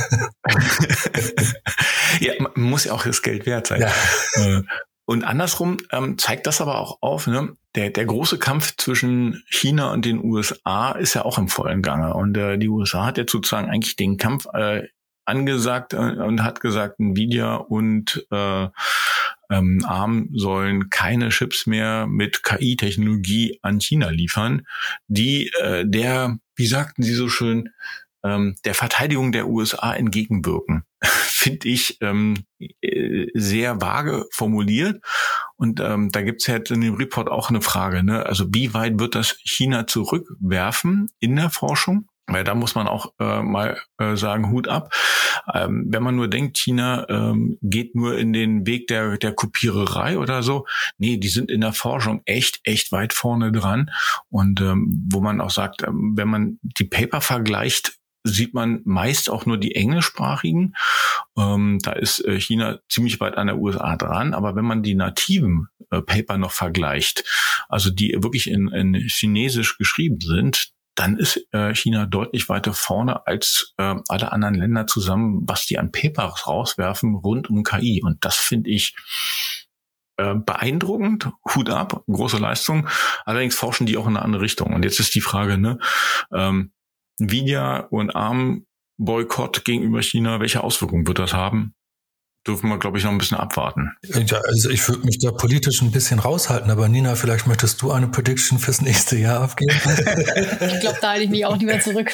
ja, muss ja auch das Geld wert sein. Ja. Und andersrum ähm, zeigt das aber auch auf, ne? der, der große Kampf zwischen China und den USA ist ja auch im vollen Gange. Und äh, die USA hat jetzt sozusagen eigentlich den Kampf äh, angesagt äh, und hat gesagt, Nvidia und äh, ähm, ARM sollen keine Chips mehr mit KI-Technologie an China liefern, die äh, der, wie sagten Sie so schön, ähm, der Verteidigung der USA entgegenwirken. Finde ich ähm, äh, sehr vage formuliert. Und ähm, da gibt's halt in dem Report auch eine Frage, ne? Also wie weit wird das China zurückwerfen in der Forschung? Weil da muss man auch äh, mal äh, sagen, Hut ab. Ähm, wenn man nur denkt, China ähm, geht nur in den Weg der, der Kopiererei oder so. Nee, die sind in der Forschung echt, echt weit vorne dran. Und ähm, wo man auch sagt, ähm, wenn man die Paper vergleicht, sieht man meist auch nur die englischsprachigen. Ähm, da ist äh, China ziemlich weit an der USA dran. Aber wenn man die nativen äh, Paper noch vergleicht, also die wirklich in, in Chinesisch geschrieben sind, dann ist äh, China deutlich weiter vorne als äh, alle anderen Länder zusammen, was die an Papers rauswerfen rund um KI. Und das finde ich äh, beeindruckend, Hut ab, große Leistung. Allerdings forschen die auch in eine andere Richtung. Und jetzt ist die Frage, ne, ähm, Nvidia und ARM Boykott gegenüber China, welche Auswirkungen wird das haben? dürfen wir, glaube ich, noch ein bisschen abwarten. Ja, also ich würde mich da politisch ein bisschen raushalten, aber Nina, vielleicht möchtest du eine Prediction fürs nächste Jahr abgeben? ich glaube, da halte ich mich auch nicht mehr zurück.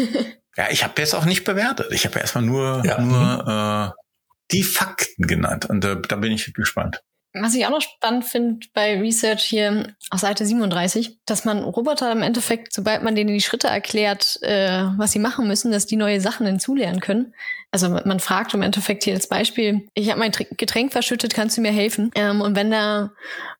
ja, ich habe jetzt auch nicht bewertet. Ich habe erstmal nur, ja. nur äh, die Fakten genannt und äh, da bin ich gespannt. Was ich auch noch spannend finde bei Research hier auf Seite 37, dass man Roboter im Endeffekt, sobald man denen die Schritte erklärt, äh, was sie machen müssen, dass die neue Sachen hinzulernen können. Also man fragt im Endeffekt hier als Beispiel, ich habe mein Getränk verschüttet, kannst du mir helfen? Ähm, und wenn da,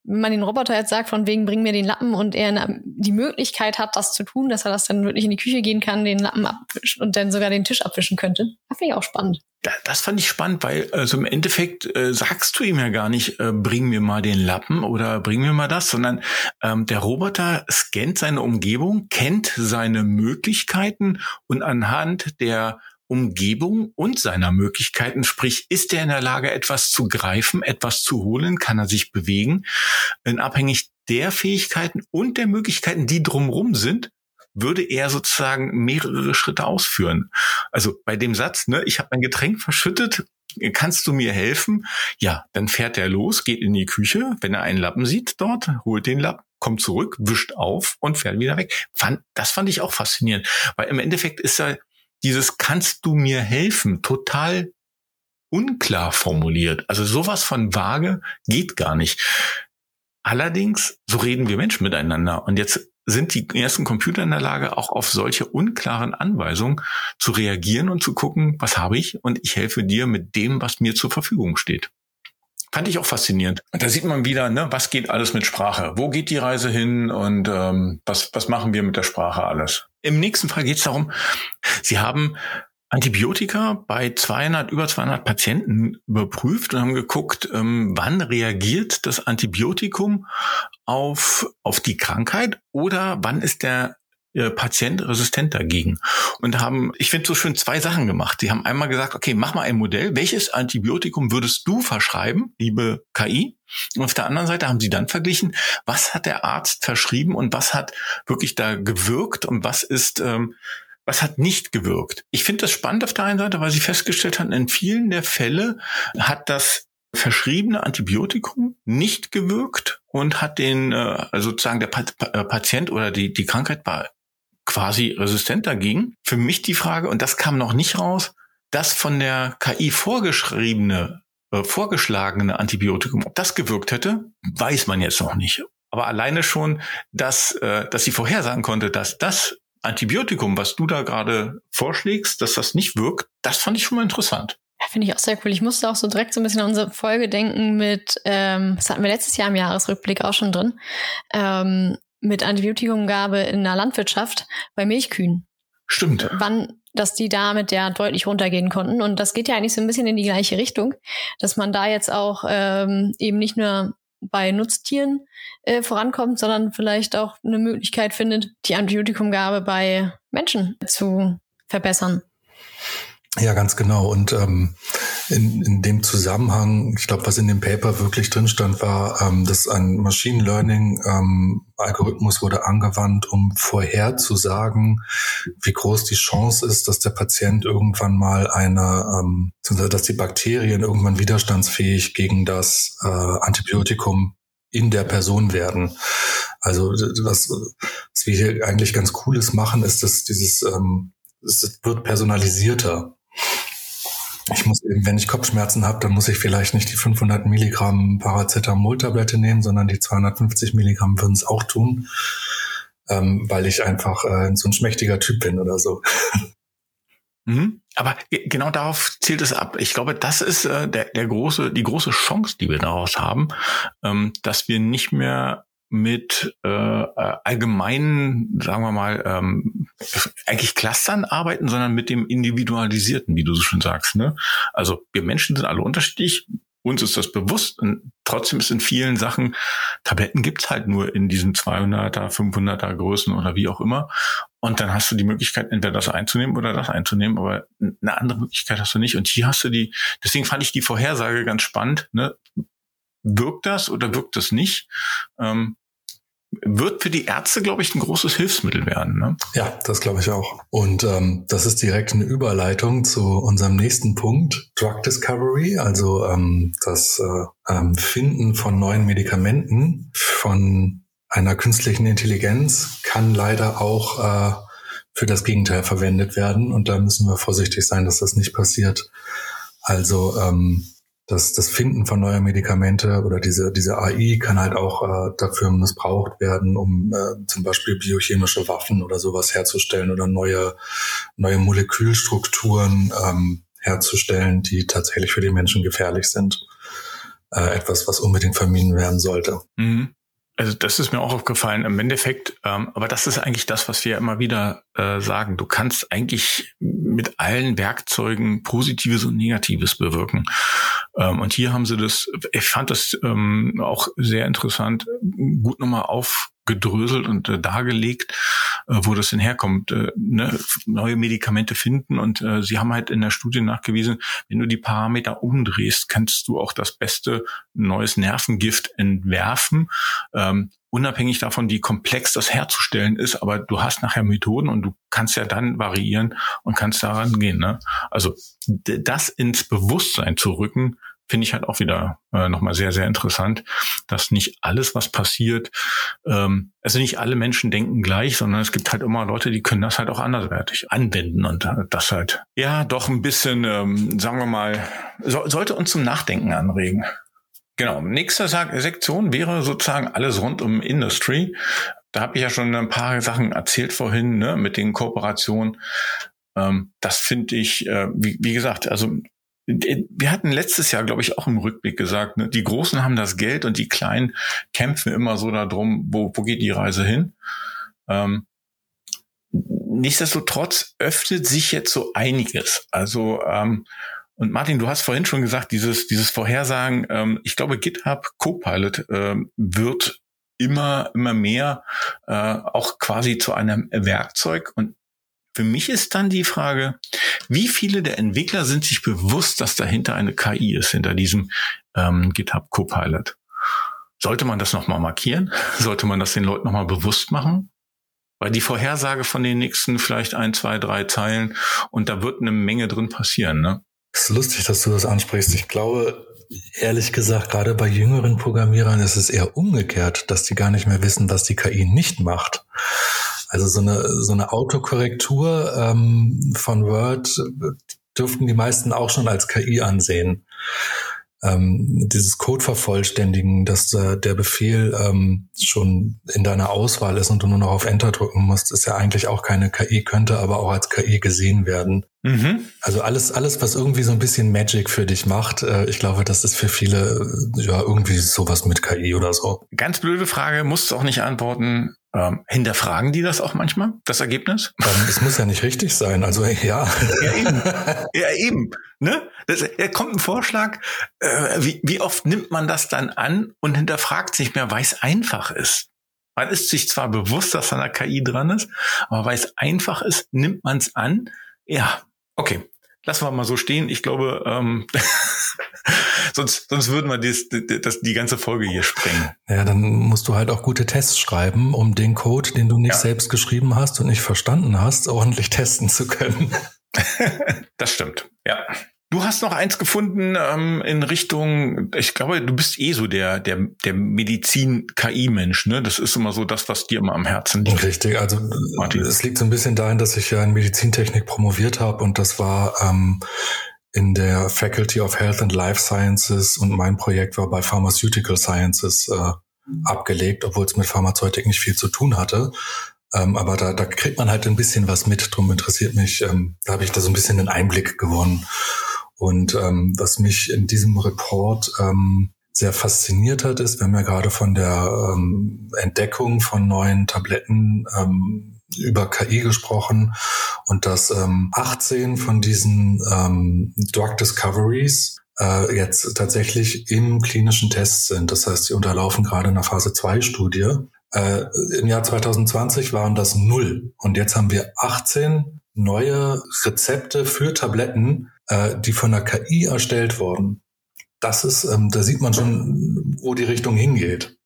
wenn man den Roboter jetzt sagt, von wegen bring mir den Lappen und er eine, die Möglichkeit hat, das zu tun, dass er das dann wirklich in die Küche gehen kann, den Lappen abwischen und dann sogar den Tisch abwischen könnte. Das finde ich auch spannend. Das fand ich spannend, weil also im Endeffekt äh, sagst du ihm ja gar nicht, äh, bring mir mal den Lappen oder bring mir mal das, sondern ähm, der Roboter scannt seine Umgebung, kennt seine Möglichkeiten und anhand der Umgebung und seiner Möglichkeiten, sprich, ist er in der Lage, etwas zu greifen, etwas zu holen, kann er sich bewegen, in abhängig der Fähigkeiten und der Möglichkeiten, die drumrum sind, würde er sozusagen mehrere Schritte ausführen. Also bei dem Satz, ne, ich habe mein Getränk verschüttet, kannst du mir helfen? Ja, dann fährt er los, geht in die Küche, wenn er einen Lappen sieht dort, holt den Lappen, kommt zurück, wischt auf und fährt wieder weg. Fand, das fand ich auch faszinierend, weil im Endeffekt ist er dieses kannst du mir helfen total unklar formuliert. Also sowas von vage geht gar nicht. Allerdings, so reden wir Menschen miteinander. Und jetzt sind die ersten Computer in der Lage, auch auf solche unklaren Anweisungen zu reagieren und zu gucken, was habe ich und ich helfe dir mit dem, was mir zur Verfügung steht. Fand ich auch faszinierend. Und da sieht man wieder, ne, was geht alles mit Sprache? Wo geht die Reise hin und ähm, was, was machen wir mit der Sprache alles? Im nächsten Fall geht es darum, Sie haben Antibiotika bei 200, über 200 Patienten überprüft und haben geguckt, ähm, wann reagiert das Antibiotikum auf, auf die Krankheit oder wann ist der äh, Patient resistent dagegen und haben, ich finde so schön zwei Sachen gemacht. Sie haben einmal gesagt, okay, mach mal ein Modell. Welches Antibiotikum würdest du verschreiben, liebe KI? Und auf der anderen Seite haben sie dann verglichen, was hat der Arzt verschrieben und was hat wirklich da gewirkt und was ist, ähm, was hat nicht gewirkt. Ich finde das spannend auf der einen Seite, weil sie festgestellt haben, in vielen der Fälle hat das verschriebene Antibiotikum nicht gewirkt und hat den äh, also sozusagen der Patient oder die die Krankheit war quasi resistent dagegen. Für mich die Frage, und das kam noch nicht raus, das von der KI vorgeschriebene, äh, vorgeschlagene Antibiotikum, ob das gewirkt hätte, weiß man jetzt noch nicht. Aber alleine schon, dass, äh, dass sie vorhersagen konnte, dass das Antibiotikum, was du da gerade vorschlägst, dass das nicht wirkt, das fand ich schon mal interessant. Ja, finde ich auch sehr cool. Ich musste auch so direkt so ein bisschen an unsere Folge denken mit, ähm, das hatten wir letztes Jahr im Jahresrückblick auch schon drin, ähm, mit Antibiotikumgabe in der Landwirtschaft bei Milchkühen. Stimmt. Wann, dass die damit ja deutlich runtergehen konnten. Und das geht ja eigentlich so ein bisschen in die gleiche Richtung, dass man da jetzt auch ähm, eben nicht nur bei Nutztieren äh, vorankommt, sondern vielleicht auch eine Möglichkeit findet, die Antibiotikumgabe bei Menschen zu verbessern. Ja, ganz genau. Und ähm, in, in dem Zusammenhang, ich glaube, was in dem Paper wirklich drin stand, war, ähm, dass ein Machine Learning ähm, Algorithmus wurde angewandt, um vorherzusagen, wie groß die Chance ist, dass der Patient irgendwann mal eine, ähm, dass die Bakterien irgendwann widerstandsfähig gegen das äh, Antibiotikum in der Person werden. Also was, was wir hier eigentlich ganz Cooles machen, ist, dass dieses ähm, es wird personalisierter ich muss eben, wenn ich Kopfschmerzen habe, dann muss ich vielleicht nicht die 500 Milligramm Paracetamol-Tablette nehmen, sondern die 250 Milligramm würden es auch tun, ähm, weil ich einfach äh, so ein schmächtiger Typ bin oder so. Mhm. Aber genau darauf zielt es ab. Ich glaube, das ist äh, der, der große, die große Chance, die wir daraus haben, ähm, dass wir nicht mehr mit äh, allgemeinen, sagen wir mal, ähm, eigentlich Clustern arbeiten, sondern mit dem Individualisierten, wie du so schon sagst. Ne? Also wir Menschen sind alle unterschiedlich, uns ist das bewusst und trotzdem ist in vielen Sachen, Tabletten gibt's halt nur in diesen 200er, 500er Größen oder wie auch immer. Und dann hast du die Möglichkeit, entweder das einzunehmen oder das einzunehmen, aber eine andere Möglichkeit hast du nicht. Und hier hast du die, deswegen fand ich die Vorhersage ganz spannend. Ne? Wirkt das oder wirkt das nicht? Ähm, wird für die Ärzte, glaube ich, ein großes Hilfsmittel werden. Ne? Ja, das glaube ich auch. Und ähm, das ist direkt eine Überleitung zu unserem nächsten Punkt, Drug Discovery, also ähm, das äh, ähm, Finden von neuen Medikamenten von einer künstlichen Intelligenz kann leider auch äh, für das Gegenteil verwendet werden. Und da müssen wir vorsichtig sein, dass das nicht passiert. Also ähm, das, das Finden von neuer Medikamente oder diese, diese AI kann halt auch äh, dafür missbraucht werden, um äh, zum Beispiel biochemische Waffen oder sowas herzustellen oder neue, neue Molekülstrukturen ähm, herzustellen, die tatsächlich für die Menschen gefährlich sind. Äh, etwas, was unbedingt vermieden werden sollte. Mhm. Also das ist mir auch aufgefallen im Endeffekt, ähm, aber das ist eigentlich das, was wir immer wieder äh, sagen. Du kannst eigentlich mit allen Werkzeugen Positives und Negatives bewirken. Ähm, und hier haben sie das, ich fand das ähm, auch sehr interessant, gut nochmal aufgedröselt und äh, dargelegt, äh, wo das denn herkommt. Äh, ne? Neue Medikamente finden und äh, sie haben halt in der Studie nachgewiesen, wenn du die Parameter umdrehst, kannst du auch das beste neues Nervengift entwerfen. Ähm, unabhängig davon, wie komplex das herzustellen ist, aber du hast nachher Methoden und du kannst ja dann variieren und kannst daran gehen. Ne? Also das ins Bewusstsein zu rücken, finde ich halt auch wieder äh, nochmal sehr, sehr interessant, dass nicht alles, was passiert, ähm, also nicht alle Menschen denken gleich, sondern es gibt halt immer Leute, die können das halt auch anderswertig anwenden und das halt, ja, doch ein bisschen, ähm, sagen wir mal, so, sollte uns zum Nachdenken anregen. Genau, nächste Sektion wäre sozusagen alles rund um Industry. Da habe ich ja schon ein paar Sachen erzählt vorhin, ne, mit den Kooperationen. Ähm, das finde ich, äh, wie, wie gesagt, also wir hatten letztes Jahr, glaube ich, auch im Rückblick gesagt, ne, die Großen haben das Geld und die Kleinen kämpfen immer so darum, wo, wo geht die Reise hin. Ähm, nichtsdestotrotz öffnet sich jetzt so einiges. Also ähm, und Martin, du hast vorhin schon gesagt, dieses dieses Vorhersagen. Ähm, ich glaube, GitHub Copilot ähm, wird immer immer mehr äh, auch quasi zu einem Werkzeug und für mich ist dann die Frage, wie viele der Entwickler sind sich bewusst, dass dahinter eine KI ist, hinter diesem ähm, GitHub Copilot? Sollte man das nochmal markieren? Sollte man das den Leuten nochmal bewusst machen? Weil die Vorhersage von den nächsten vielleicht ein, zwei, drei Zeilen und da wird eine Menge drin passieren, ne? Es ist lustig, dass du das ansprichst. Ich glaube, ehrlich gesagt, gerade bei jüngeren Programmierern ist es eher umgekehrt, dass die gar nicht mehr wissen, was die KI nicht macht. Also so eine, so eine Autokorrektur ähm, von Word dürften die meisten auch schon als KI ansehen ähm, dieses Code vervollständigen, dass äh, der Befehl ähm, schon in deiner Auswahl ist und du nur noch auf Enter drücken musst, ist ja eigentlich auch keine KI, könnte aber auch als KI gesehen werden. Mhm. Also alles, alles, was irgendwie so ein bisschen Magic für dich macht, äh, ich glaube, das ist für viele äh, ja irgendwie sowas mit KI oder so. Ganz blöde Frage, musst du auch nicht antworten. Ähm, hinterfragen die das auch manchmal, das Ergebnis? Es muss ja nicht richtig sein, also ja. Ja, eben. Ja, eben. Ne? Das, da kommt ein Vorschlag, äh, wie, wie oft nimmt man das dann an und hinterfragt sich mehr, weil es einfach ist. Man ist sich zwar bewusst, dass da eine KI dran ist, aber weil es einfach ist, nimmt man es an. Ja, okay. Lassen wir mal so stehen. Ich glaube, ähm, sonst, sonst würden wir das, das, die ganze Folge hier sprengen. Ja, dann musst du halt auch gute Tests schreiben, um den Code, den du nicht ja. selbst geschrieben hast und nicht verstanden hast, ordentlich testen zu können. das stimmt, ja. Du hast noch eins gefunden ähm, in Richtung, ich glaube, du bist eh so der, der, der Medizin-KI-Mensch, ne? Das ist immer so das, was dir immer am Herzen liegt. Richtig, also Martin. es liegt so ein bisschen dahin, dass ich ja in Medizintechnik promoviert habe und das war ähm, in der Faculty of Health and Life Sciences und mein Projekt war bei Pharmaceutical Sciences äh, abgelegt, obwohl es mit Pharmazeutik nicht viel zu tun hatte. Ähm, aber da, da kriegt man halt ein bisschen was mit, drum interessiert mich, ähm, da habe ich da so ein bisschen einen Einblick gewonnen. Und ähm, was mich in diesem Report ähm, sehr fasziniert hat, ist, wir haben ja gerade von der ähm, Entdeckung von neuen Tabletten ähm, über KI gesprochen und dass ähm, 18 von diesen ähm, Drug Discoveries äh, jetzt tatsächlich im klinischen Test sind. Das heißt, sie unterlaufen gerade einer Phase 2 Studie. Äh, Im Jahr 2020 waren das null und jetzt haben wir 18 neue Rezepte für Tabletten, äh, die von der KI erstellt wurden. Das ist, ähm, da sieht man schon, wo die Richtung hingeht.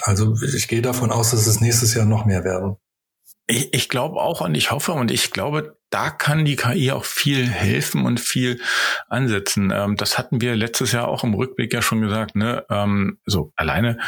Also ich gehe davon aus, dass es nächstes Jahr noch mehr werden. Ich, ich glaube auch und ich hoffe und ich glaube, da kann die KI auch viel helfen und viel ansetzen. Ähm, das hatten wir letztes Jahr auch im Rückblick ja schon gesagt. Ne? Ähm, so alleine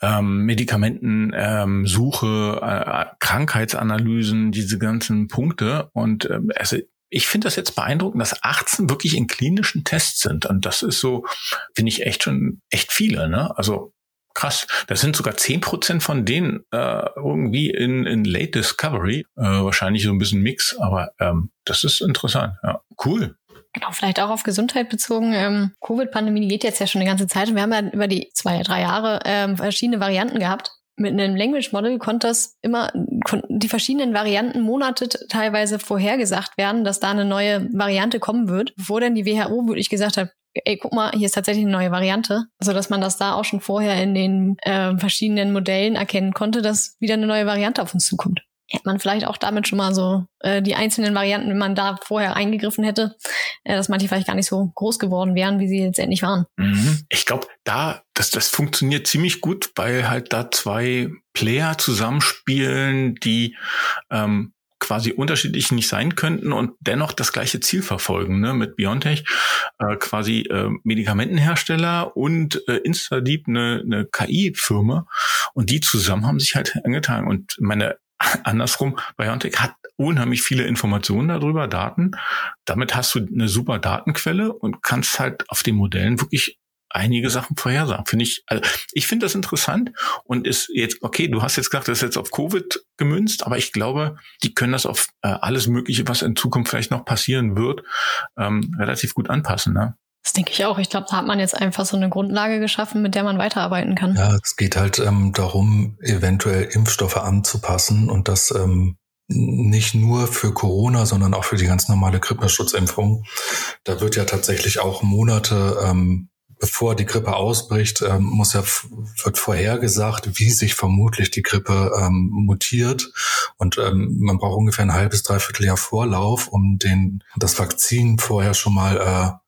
ähm, Medikamentensuche, ähm, äh, Krankheitsanalysen, diese ganzen Punkte. Und ähm, also ich finde das jetzt beeindruckend, dass 18 wirklich in klinischen Tests sind. Und das ist so, finde ich echt schon echt viele. Ne? Also krass. Das sind sogar 10 Prozent von denen äh, irgendwie in, in Late Discovery. Äh, wahrscheinlich so ein bisschen Mix, aber ähm, das ist interessant. Ja, cool. Genau, vielleicht auch auf Gesundheit bezogen. Ähm, Covid-Pandemie geht jetzt ja schon eine ganze Zeit und wir haben ja über die zwei, drei Jahre ähm, verschiedene Varianten gehabt mit einem Language Model konnte das immer, konnten die verschiedenen Varianten Monate teilweise vorhergesagt werden, dass da eine neue Variante kommen wird, bevor dann die WHO wirklich gesagt hat, ey, guck mal, hier ist tatsächlich eine neue Variante, so dass man das da auch schon vorher in den äh, verschiedenen Modellen erkennen konnte, dass wieder eine neue Variante auf uns zukommt hätte man vielleicht auch damit schon mal so äh, die einzelnen Varianten, wenn man da vorher eingegriffen hätte, äh, dass manche vielleicht gar nicht so groß geworden wären, wie sie letztendlich waren. Mhm. Ich glaube, da, das, das funktioniert ziemlich gut, weil halt da zwei Player zusammenspielen, die ähm, quasi unterschiedlich nicht sein könnten und dennoch das gleiche Ziel verfolgen, ne? Mit Biontech äh, quasi äh, Medikamentenhersteller und äh, Instadeep eine, eine KI-Firma und die zusammen haben sich halt angetan und meine andersrum, BioNTech hat unheimlich viele Informationen darüber, Daten. Damit hast du eine super Datenquelle und kannst halt auf den Modellen wirklich einige Sachen vorhersagen. Finde ich, also ich finde das interessant und ist jetzt, okay, du hast jetzt gesagt, das ist jetzt auf Covid gemünzt, aber ich glaube, die können das auf äh, alles Mögliche, was in Zukunft vielleicht noch passieren wird, ähm, relativ gut anpassen. Ne? Das denke ich auch. Ich glaube, da hat man jetzt einfach so eine Grundlage geschaffen, mit der man weiterarbeiten kann. Ja, es geht halt ähm, darum, eventuell Impfstoffe anzupassen und das ähm, nicht nur für Corona, sondern auch für die ganz normale Grippeschutzimpfung. Da wird ja tatsächlich auch Monate, ähm, bevor die Grippe ausbricht, ähm, muss ja wird vorhergesagt, wie sich vermutlich die Grippe ähm, mutiert. Und ähm, man braucht ungefähr ein halbes, dreiviertel Jahr Vorlauf, um den das Vakzin vorher schon mal äh,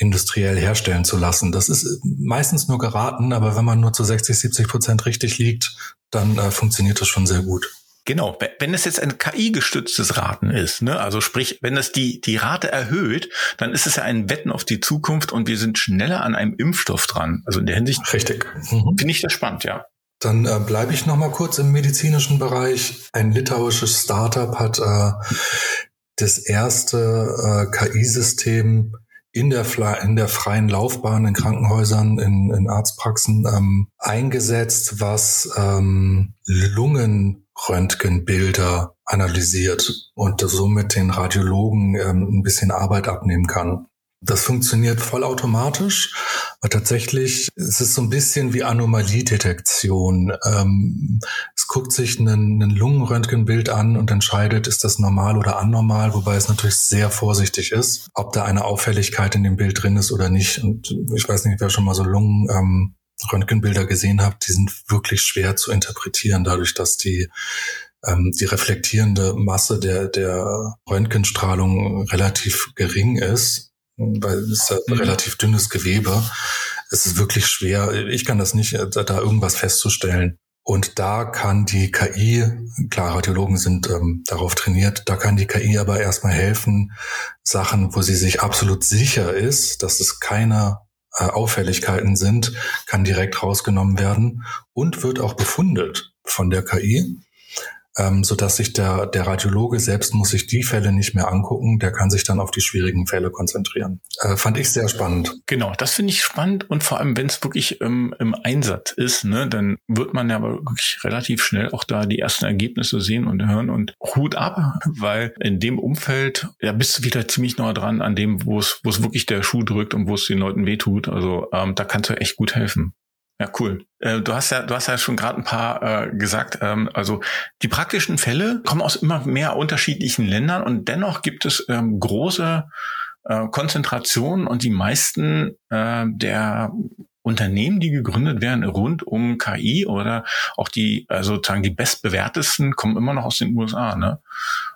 industriell herstellen zu lassen. Das ist meistens nur geraten, aber wenn man nur zu 60, 70 Prozent richtig liegt, dann äh, funktioniert das schon sehr gut. Genau, wenn es jetzt ein KI-gestütztes Raten ist, ne, also sprich, wenn es die, die Rate erhöht, dann ist es ja ein Wetten auf die Zukunft und wir sind schneller an einem Impfstoff dran. Also in der Hinsicht Richtig. Mhm. finde ich das spannend, ja. Dann äh, bleibe ich noch mal kurz im medizinischen Bereich. Ein litauisches Startup hat äh, das erste äh, KI-System in der, in der freien Laufbahn in Krankenhäusern, in, in Arztpraxen ähm, eingesetzt, was ähm, Lungenröntgenbilder analysiert und somit den Radiologen ähm, ein bisschen Arbeit abnehmen kann. Das funktioniert vollautomatisch, aber tatsächlich ist es so ein bisschen wie Anomaliedetektion. Ähm, es guckt sich ein, ein Lungenröntgenbild an und entscheidet, ist das normal oder anormal, wobei es natürlich sehr vorsichtig ist, ob da eine Auffälligkeit in dem Bild drin ist oder nicht. Und ich weiß nicht, wer schon mal so Lungenröntgenbilder ähm, gesehen hat, die sind wirklich schwer zu interpretieren, dadurch, dass die ähm, die reflektierende Masse der, der Röntgenstrahlung relativ gering ist, weil es ist mhm. relativ dünnes Gewebe. Es ist wirklich schwer. Ich kann das nicht, da irgendwas festzustellen. Und da kann die KI, klar, Radiologen sind ähm, darauf trainiert, da kann die KI aber erstmal helfen, Sachen, wo sie sich absolut sicher ist, dass es keine äh, Auffälligkeiten sind, kann direkt rausgenommen werden und wird auch befundet von der KI ähm, so dass sich der, der Radiologe selbst muss sich die Fälle nicht mehr angucken, der kann sich dann auf die schwierigen Fälle konzentrieren. Äh, fand ich sehr spannend. Genau, das finde ich spannend und vor allem, wenn es wirklich ähm, im Einsatz ist, ne, dann wird man ja wirklich relativ schnell auch da die ersten Ergebnisse sehen und hören und Hut ab, weil in dem Umfeld, ja, bist du wieder ziemlich nah dran an dem, wo es, wo es wirklich der Schuh drückt und wo es den Leuten wehtut. Also ähm, da kannst du echt gut helfen. Ja, cool. Äh, du hast ja, du hast ja schon gerade ein paar äh, gesagt. Ähm, also die praktischen Fälle kommen aus immer mehr unterschiedlichen Ländern und dennoch gibt es ähm, große äh, Konzentrationen und die meisten äh, der Unternehmen, die gegründet werden rund um KI oder auch die, also sozusagen die bestbewertesten, kommen immer noch aus den USA. Ne?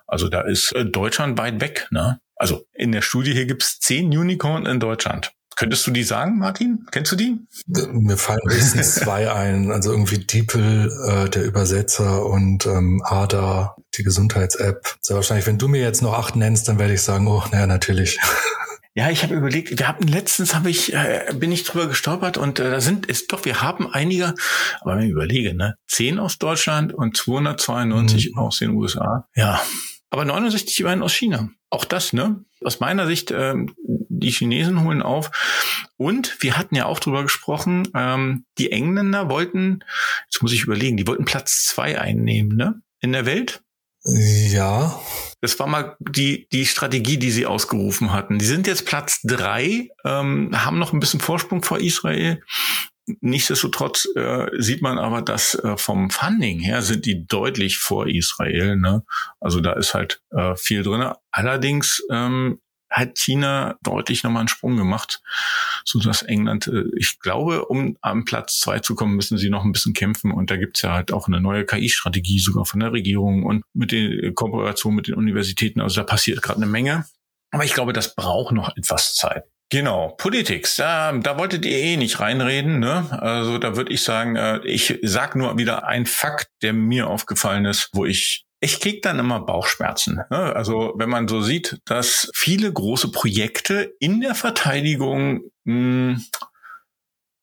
Also da ist äh, Deutschland weit weg. Ne? Also in der Studie hier gibt's zehn Unicorn in Deutschland. Könntest du die sagen, Martin? Kennst du die? Mir fallen höchstens zwei ein. Also irgendwie Diepel, äh, der Übersetzer und ähm, Ada, die Gesundheits-App. Sehr wahrscheinlich, wenn du mir jetzt noch acht nennst, dann werde ich sagen, oh, naja, natürlich. Ja, ich habe überlegt, wir hatten letztens habe ich äh, bin ich drüber gestolpert und äh, da sind ist doch wir haben einige, aber wenn ich überlege, ne, zehn aus Deutschland und 292 mhm. aus den USA. Ja, aber 69 immerhin aus China. Auch das, ne? Aus meiner Sicht, ähm, die Chinesen holen auf. Und wir hatten ja auch drüber gesprochen, ähm, die Engländer wollten, jetzt muss ich überlegen, die wollten Platz zwei einnehmen, ne? In der Welt. Ja. Das war mal die, die Strategie, die sie ausgerufen hatten. Die sind jetzt Platz drei, ähm, haben noch ein bisschen Vorsprung vor Israel. Nichtsdestotrotz äh, sieht man aber, dass äh, vom Funding her sind die deutlich vor Israel. Ne? Also da ist halt äh, viel drin. Allerdings ähm, hat China deutlich nochmal einen Sprung gemacht, so dass England, äh, ich glaube, um am Platz zwei zu kommen, müssen sie noch ein bisschen kämpfen. Und da gibt's ja halt auch eine neue KI-Strategie sogar von der Regierung und mit der Kooperation mit den Universitäten. Also da passiert gerade eine Menge. Aber ich glaube, das braucht noch etwas Zeit. Genau, Politik, da, da wolltet ihr eh nicht reinreden. Ne? Also da würde ich sagen, äh, ich sag nur wieder ein Fakt, der mir aufgefallen ist, wo ich ich krieg dann immer Bauchschmerzen. Ne? Also wenn man so sieht, dass viele große Projekte in der Verteidigung mh, hm,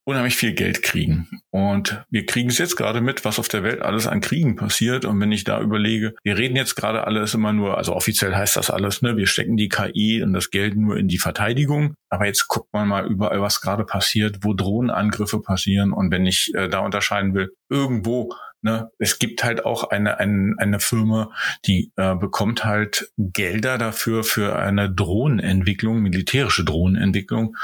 unheimlich viel Geld kriegen. Und wir kriegen es jetzt gerade mit, was auf der Welt alles an Kriegen passiert. Und wenn ich da überlege, wir reden jetzt gerade alles immer nur, also offiziell heißt das alles, ne, wir stecken die KI und das Geld nur in die Verteidigung. Aber jetzt guckt man mal überall, was gerade passiert, wo Drohnenangriffe passieren. Und wenn ich äh, da unterscheiden will, irgendwo Ne, es gibt halt auch eine, eine, eine Firma, die äh, bekommt halt Gelder dafür für eine Drohnenentwicklung, militärische Drohnenentwicklung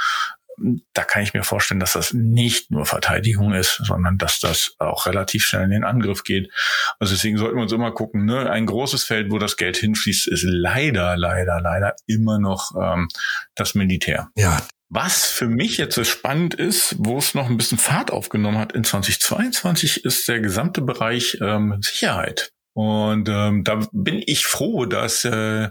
da kann ich mir vorstellen, dass das nicht nur Verteidigung ist, sondern dass das auch relativ schnell in den Angriff geht. Also deswegen sollten wir uns immer gucken, ne? ein großes Feld, wo das Geld hinfließt, ist leider, leider, leider immer noch ähm, das Militär. Ja. Was für mich jetzt so spannend ist, wo es noch ein bisschen Fahrt aufgenommen hat in 2022, ist der gesamte Bereich ähm, Sicherheit. Und ähm, da bin ich froh, dass äh,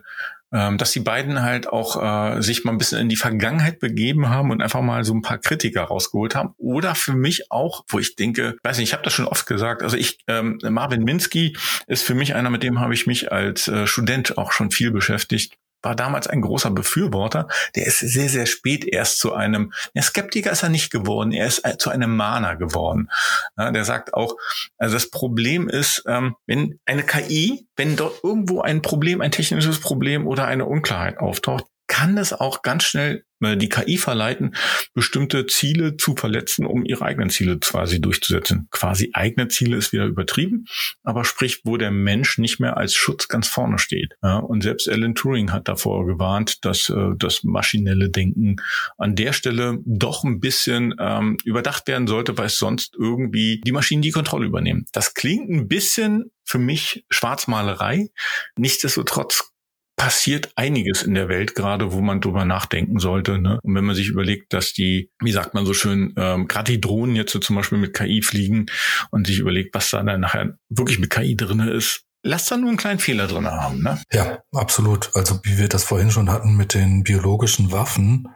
ähm, dass die beiden halt auch äh, sich mal ein bisschen in die Vergangenheit begeben haben und einfach mal so ein paar Kritiker rausgeholt haben. Oder für mich auch, wo ich denke, weiß nicht, ich habe das schon oft gesagt, also ich, ähm, Marvin Minsky ist für mich einer, mit dem habe ich mich als äh, Student auch schon viel beschäftigt war damals ein großer Befürworter. Der ist sehr, sehr spät erst zu einem, ja, Skeptiker ist er nicht geworden, er ist zu einem Mahner geworden. Ja, der sagt auch, also das Problem ist, ähm, wenn eine KI, wenn dort irgendwo ein Problem, ein technisches Problem oder eine Unklarheit auftaucht, kann es auch ganz schnell äh, die KI verleiten, bestimmte Ziele zu verletzen, um ihre eigenen Ziele quasi durchzusetzen. Quasi eigene Ziele ist wieder übertrieben, aber sprich, wo der Mensch nicht mehr als Schutz ganz vorne steht. Und selbst Alan Turing hat davor gewarnt, dass äh, das maschinelle Denken an der Stelle doch ein bisschen ähm, überdacht werden sollte, weil es sonst irgendwie die Maschinen die Kontrolle übernehmen. Das klingt ein bisschen für mich Schwarzmalerei. Nichtsdestotrotz passiert einiges in der Welt gerade, wo man drüber nachdenken sollte. Ne? Und wenn man sich überlegt, dass die, wie sagt man so schön, ähm, gerade die Drohnen jetzt so zum Beispiel mit KI fliegen und sich überlegt, was da dann nachher wirklich mit KI drinne ist, lass da nur einen kleinen Fehler drin haben, ne? Ja, absolut. Also wie wir das vorhin schon hatten mit den biologischen Waffen,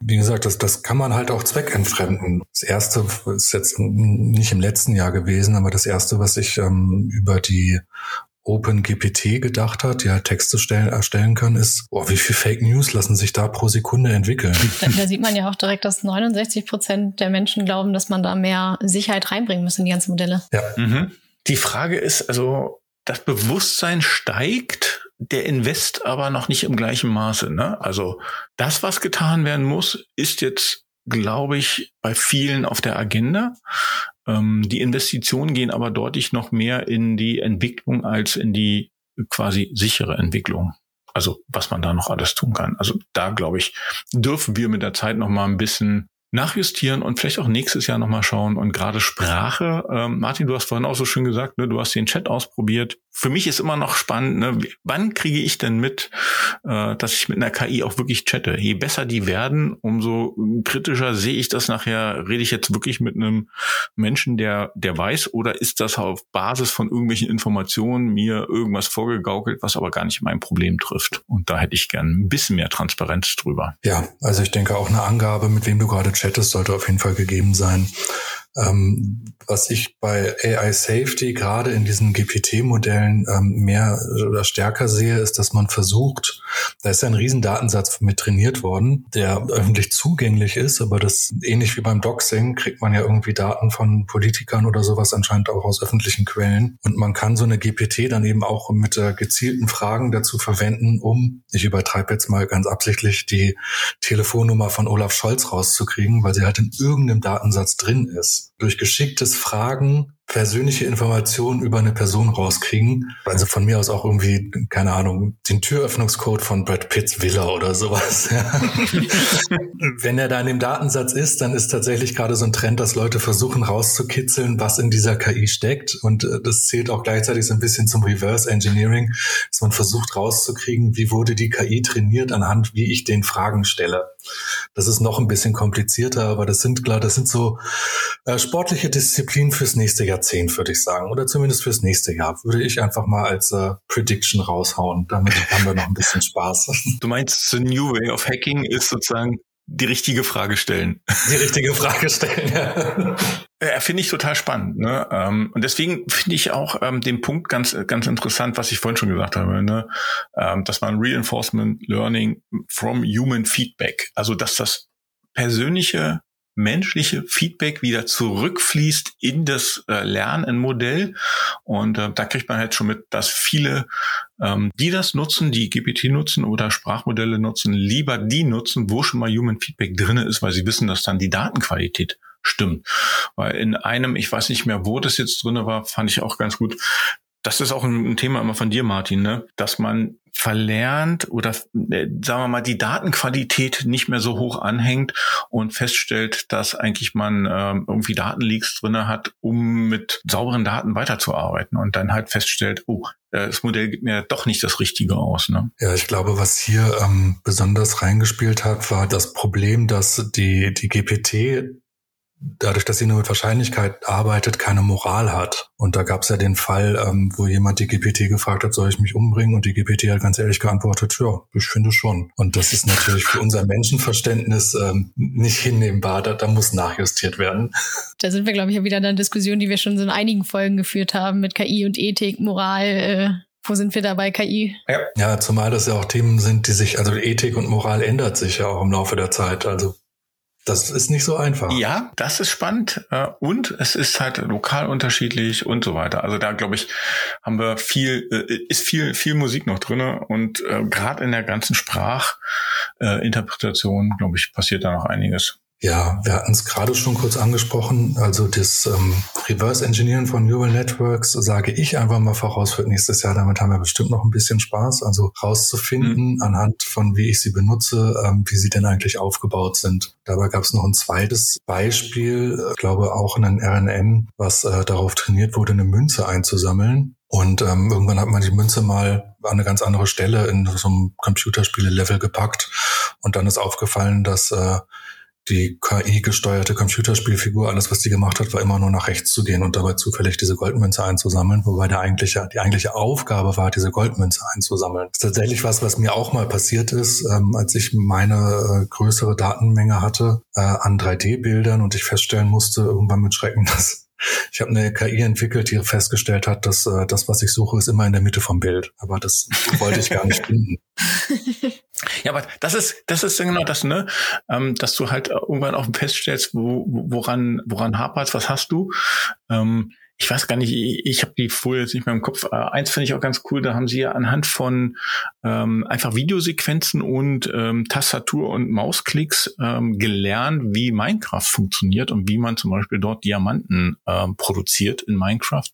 wie gesagt, das, das kann man halt auch zweckentfremden. Das erste ist jetzt nicht im letzten Jahr gewesen, aber das erste, was ich ähm, über die OpenGPT gedacht hat, die halt Texte stellen, erstellen kann, ist, oh, wie viel Fake News lassen sich da pro Sekunde entwickeln? Da, da sieht man ja auch direkt, dass 69 Prozent der Menschen glauben, dass man da mehr Sicherheit reinbringen muss in die ganzen Modelle. Ja. Mhm. Die Frage ist also, das Bewusstsein steigt, der Invest aber noch nicht im gleichen Maße. Ne? Also das, was getan werden muss, ist jetzt, glaube ich, bei vielen auf der Agenda. Ähm, die Investitionen gehen aber deutlich noch mehr in die Entwicklung als in die quasi sichere Entwicklung. Also was man da noch alles tun kann. Also da glaube ich, dürfen wir mit der Zeit noch mal ein bisschen nachjustieren und vielleicht auch nächstes Jahr nochmal schauen. Und gerade Sprache, ähm, Martin, du hast vorhin auch so schön gesagt, ne, du hast den Chat ausprobiert. Für mich ist immer noch spannend, ne, wann kriege ich denn mit, äh, dass ich mit einer KI auch wirklich chatte? Je besser die werden, umso kritischer sehe ich das nachher. Rede ich jetzt wirklich mit einem Menschen, der, der weiß, oder ist das auf Basis von irgendwelchen Informationen mir irgendwas vorgegaukelt, was aber gar nicht mein Problem trifft? Und da hätte ich gern ein bisschen mehr Transparenz drüber. Ja, also ich denke auch eine Angabe, mit wem du gerade chattest, sollte auf jeden Fall gegeben sein. Ähm, was ich bei AI Safety gerade in diesen GPT-Modellen ähm, mehr oder stärker sehe, ist, dass man versucht, da ist ja ein riesen Datensatz mit trainiert worden, der öffentlich zugänglich ist, aber das ähnlich wie beim Doxing kriegt man ja irgendwie Daten von Politikern oder sowas anscheinend auch aus öffentlichen Quellen. Und man kann so eine GPT dann eben auch mit äh, gezielten Fragen dazu verwenden, um, ich übertreibe jetzt mal ganz absichtlich, die Telefonnummer von Olaf Scholz rauszukriegen, weil sie halt in irgendeinem Datensatz drin ist durch geschicktes Fragen persönliche Informationen über eine Person rauskriegen. Also von mir aus auch irgendwie, keine Ahnung, den Türöffnungscode von Brad Pitts Villa oder sowas. Wenn er da in dem Datensatz ist, dann ist tatsächlich gerade so ein Trend, dass Leute versuchen rauszukitzeln, was in dieser KI steckt. Und äh, das zählt auch gleichzeitig so ein bisschen zum Reverse Engineering, dass man versucht rauszukriegen, wie wurde die KI trainiert anhand, wie ich den Fragen stelle. Das ist noch ein bisschen komplizierter, aber das sind klar, das sind so äh, sportliche Disziplinen fürs nächste Jahrzehnt, würde ich sagen. Oder zumindest fürs nächste Jahr. Würde ich einfach mal als äh, Prediction raushauen. Damit haben wir noch ein bisschen Spaß. Du meinst, the new way of hacking ist sozusagen die richtige Frage stellen. Die richtige Frage stellen, ja. Ja, finde ich total spannend. Ne? Ähm, und deswegen finde ich auch ähm, den Punkt ganz, ganz interessant, was ich vorhin schon gesagt habe, ne? ähm, dass man Reinforcement Learning from Human Feedback, also dass das persönliche menschliche Feedback wieder zurückfließt in das äh, Lernen Und äh, da kriegt man halt schon mit, dass viele, ähm, die das nutzen, die GPT nutzen oder Sprachmodelle nutzen, lieber die nutzen, wo schon mal Human Feedback drinne ist, weil sie wissen, dass dann die Datenqualität stimmt. Weil in einem, ich weiß nicht mehr, wo das jetzt drinne war, fand ich auch ganz gut. Das ist auch ein Thema immer von dir, Martin, ne? dass man verlernt oder äh, sagen wir mal die Datenqualität nicht mehr so hoch anhängt und feststellt, dass eigentlich man äh, irgendwie Datenleaks drinne hat, um mit sauberen Daten weiterzuarbeiten und dann halt feststellt, oh, äh, das Modell gibt mir doch nicht das Richtige aus. Ne? Ja, ich glaube, was hier ähm, besonders reingespielt hat, war das Problem, dass die, die GPT dadurch, dass sie nur mit Wahrscheinlichkeit arbeitet, keine Moral hat. Und da gab es ja den Fall, ähm, wo jemand die GPT gefragt hat, soll ich mich umbringen? Und die GPT hat ganz ehrlich geantwortet, ja, ich finde schon. Und das ist natürlich für unser Menschenverständnis ähm, nicht hinnehmbar. Da, da muss nachjustiert werden. Da sind wir, glaube ich, ja wieder in einer Diskussion, die wir schon so in einigen Folgen geführt haben mit KI und Ethik, Moral. Äh wo sind wir dabei KI? Ja. ja, zumal das ja auch Themen sind, die sich, also Ethik und Moral ändert sich ja auch im Laufe der Zeit. Also das ist nicht so einfach. Ja, das ist spannend. Äh, und es ist halt lokal unterschiedlich und so weiter. Also da glaube ich, haben wir viel, äh, ist viel, viel Musik noch drinne und äh, gerade in der ganzen Sprachinterpretation, glaube ich, passiert da noch einiges. Ja, wir hatten es gerade schon kurz angesprochen. Also das ähm, Reverse Engineering von Neural Networks, sage ich einfach mal voraus für nächstes Jahr. Damit haben wir bestimmt noch ein bisschen Spaß. Also rauszufinden mhm. anhand von wie ich sie benutze, ähm, wie sie denn eigentlich aufgebaut sind. Dabei gab es noch ein zweites Beispiel, ich glaube auch in einem RNN, was äh, darauf trainiert wurde, eine Münze einzusammeln. Und ähm, irgendwann hat man die Münze mal an eine ganz andere Stelle in so einem Computerspiele-Level gepackt. Und dann ist aufgefallen, dass äh, die KI-gesteuerte Computerspielfigur, alles, was die gemacht hat, war immer nur nach rechts zu gehen und dabei zufällig diese Goldmünze einzusammeln, wobei der eigentliche, die eigentliche Aufgabe war, diese Goldmünze einzusammeln. Das ist tatsächlich was, was mir auch mal passiert ist, ähm, als ich meine äh, größere Datenmenge hatte äh, an 3D-Bildern und ich feststellen musste, irgendwann mit Schrecken, dass ich habe eine KI entwickelt, die festgestellt hat, dass äh, das, was ich suche, ist immer in der Mitte vom Bild. Aber das wollte ich gar nicht finden. Ja, aber das ist, das ist genau das, ne? Ähm, dass du halt irgendwann auch feststellst, wo, woran, woran hapert, was hast du? Ähm, ich weiß gar nicht, ich, ich habe die Folie jetzt nicht mehr im Kopf. Äh, eins finde ich auch ganz cool, da haben sie ja anhand von ähm, einfach Videosequenzen und ähm, Tastatur- und Mausklicks ähm, gelernt, wie Minecraft funktioniert und wie man zum Beispiel dort Diamanten ähm, produziert in Minecraft.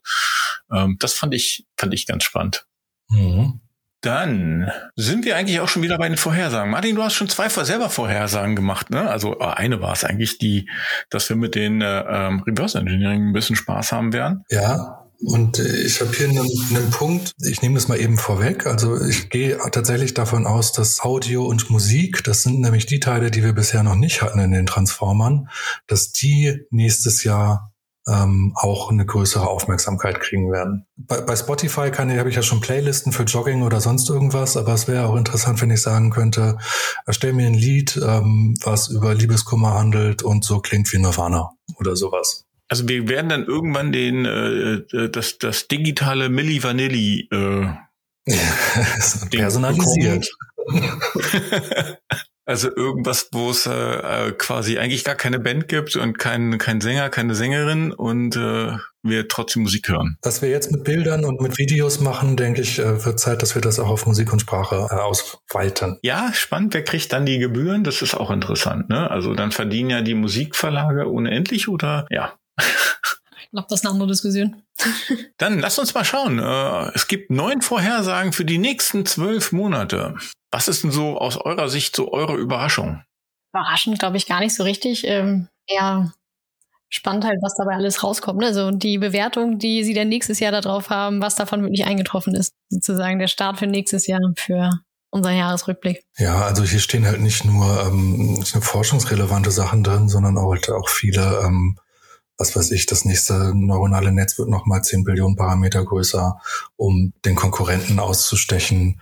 Ähm, das fand ich, fand ich ganz spannend. Mhm. Dann sind wir eigentlich auch schon wieder bei den Vorhersagen. Martin, du hast schon zwei selber Vorhersagen gemacht, ne? Also äh, eine war es eigentlich, die, dass wir mit den äh, ähm, Reverse Engineering ein bisschen Spaß haben werden. Ja, und äh, ich habe hier einen, einen Punkt, ich nehme das mal eben vorweg. Also ich gehe tatsächlich davon aus, dass Audio und Musik, das sind nämlich die Teile, die wir bisher noch nicht hatten in den Transformern, dass die nächstes Jahr ähm, auch eine größere Aufmerksamkeit kriegen werden. Bei, bei Spotify kann ich, habe ich ja schon Playlisten für Jogging oder sonst irgendwas, aber es wäre auch interessant, wenn ich sagen könnte, erstell mir ein Lied, ähm, was über Liebeskummer handelt und so klingt wie Nirvana oder sowas. Also wir werden dann irgendwann den äh, äh das das digitale Milli Vanilli äh, personalisiert. Also irgendwas, wo es äh, quasi eigentlich gar keine Band gibt und kein, kein Sänger, keine Sängerin und äh, wir trotzdem Musik hören. Was wir jetzt mit Bildern und mit Videos machen, denke ich, äh, wird Zeit, dass wir das auch auf Musik und Sprache äh, ausweiten. Ja, spannend. Wer kriegt dann die Gebühren? Das ist auch interessant. Ne? Also dann verdienen ja die Musikverlage unendlich oder ja. Ich glaube, das ist eine andere Diskussion. Dann lass uns mal schauen. Äh, es gibt neun Vorhersagen für die nächsten zwölf Monate. Was ist denn so aus eurer Sicht so eure Überraschung? Überraschend glaube ich gar nicht so richtig. Ähm, eher spannend halt, was dabei alles rauskommt. Also die Bewertung, die sie dann nächstes Jahr darauf haben, was davon wirklich eingetroffen ist. Sozusagen der Start für nächstes Jahr für unseren Jahresrückblick. Ja, also hier stehen halt nicht nur ähm, forschungsrelevante Sachen drin, sondern auch, halt auch viele ähm, was weiß ich, das nächste neuronale Netz wird nochmal 10 Billionen Parameter größer, um den Konkurrenten auszustechen.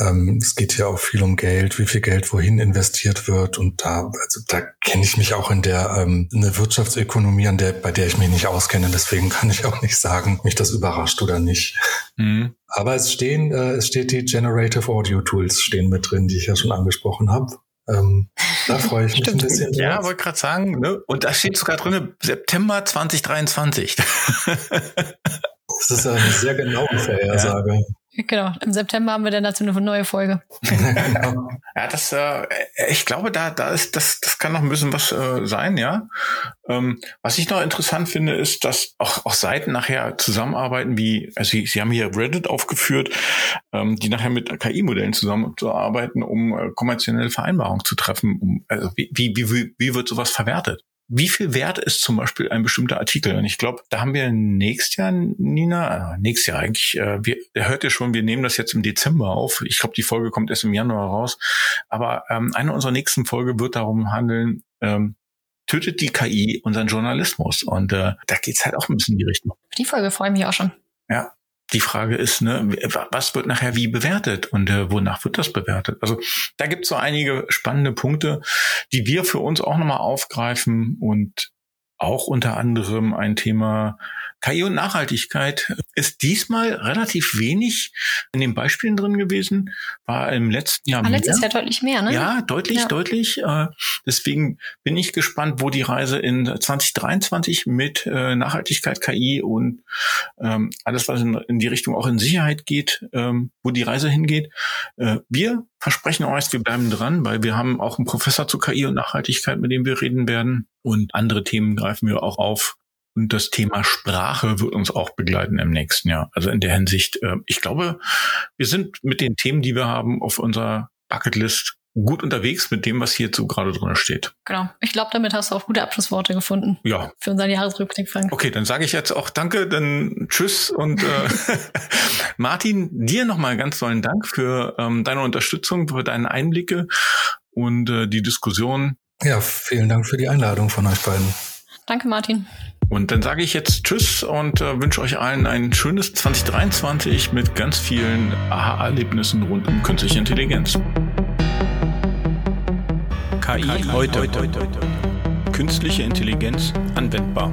Ähm, es geht hier auch viel um Geld, wie viel Geld wohin investiert wird. Und da, also da kenne ich mich auch in der ähm, eine Wirtschaftsökonomie, an der, bei der ich mich nicht auskenne. Deswegen kann ich auch nicht sagen, mich das überrascht oder nicht. Mhm. Aber es stehen, äh, es steht die Generative Audio Tools stehen mit drin, die ich ja schon angesprochen habe. Ähm, da freue ich mich ein bisschen. Drauf. Ja, wollte gerade sagen, ne? Und da steht sogar drin, September 2023. das ist eine sehr genaue Vorhersage. Ja. Genau, im September haben wir dann dazu eine neue Folge. genau. Ja, das, äh, ich glaube, da, da ist, das, das kann noch ein bisschen was äh, sein, ja. Ähm, was ich noch interessant finde, ist, dass auch, auch Seiten nachher zusammenarbeiten, wie, also Sie, Sie haben hier Reddit aufgeführt, ähm, die nachher mit KI-Modellen zusammenzuarbeiten, um äh, kommerzielle Vereinbarungen zu treffen. Um, also wie, wie, wie, wie wird sowas verwertet? Wie viel wert ist zum Beispiel ein bestimmter Artikel? Und ich glaube, da haben wir nächstes Jahr, Nina, äh, nächstes Jahr eigentlich, äh, wir, ihr hört ja schon, wir nehmen das jetzt im Dezember auf. Ich glaube, die Folge kommt erst im Januar raus. Aber ähm, eine unserer nächsten Folge wird darum handeln, ähm, tötet die KI unseren Journalismus? Und äh, da geht's halt auch ein bisschen in die Richtung. Die Folge freue ich mich auch schon. Ja, die Frage ist, ne, was wird nachher wie bewertet und äh, wonach wird das bewertet? Also da gibt es so einige spannende Punkte, die wir für uns auch nochmal aufgreifen und auch unter anderem ein Thema KI und Nachhaltigkeit ist diesmal relativ wenig in den Beispielen drin gewesen, war im letzten Jahr mehr. Letztes Jahr deutlich mehr, ne? Ja, deutlich, ja. deutlich. Äh, deswegen bin ich gespannt, wo die Reise in 2023 mit äh, Nachhaltigkeit, KI und ähm, alles, was in, die Richtung auch in Sicherheit geht, ähm, wo die Reise hingeht. Äh, wir versprechen euch, wir bleiben dran, weil wir haben auch einen Professor zu KI und Nachhaltigkeit, mit dem wir reden werden. Und andere Themen greifen wir auch auf. Und das Thema Sprache wird uns auch begleiten im nächsten Jahr. Also in der Hinsicht, äh, ich glaube, wir sind mit den Themen, die wir haben auf unserer Bucketlist gut unterwegs mit dem, was hier so gerade drin steht. Genau. Ich glaube, damit hast du auch gute Abschlussworte gefunden. Ja. Für unseren Jahresrückblick, Frank. Okay, dann sage ich jetzt auch Danke, dann Tschüss und äh, Martin, dir nochmal ganz tollen Dank für ähm, deine Unterstützung, für deine Einblicke und äh, die Diskussion Ja, vielen Dank für die Einladung von euch beiden. Danke, Martin. Und dann sage ich jetzt Tschüss und äh, wünsche euch allen ein schönes 2023 mit ganz vielen Aha-Erlebnissen rund um künstliche Intelligenz. KI, KI heute. heute. Künstliche Intelligenz anwendbar.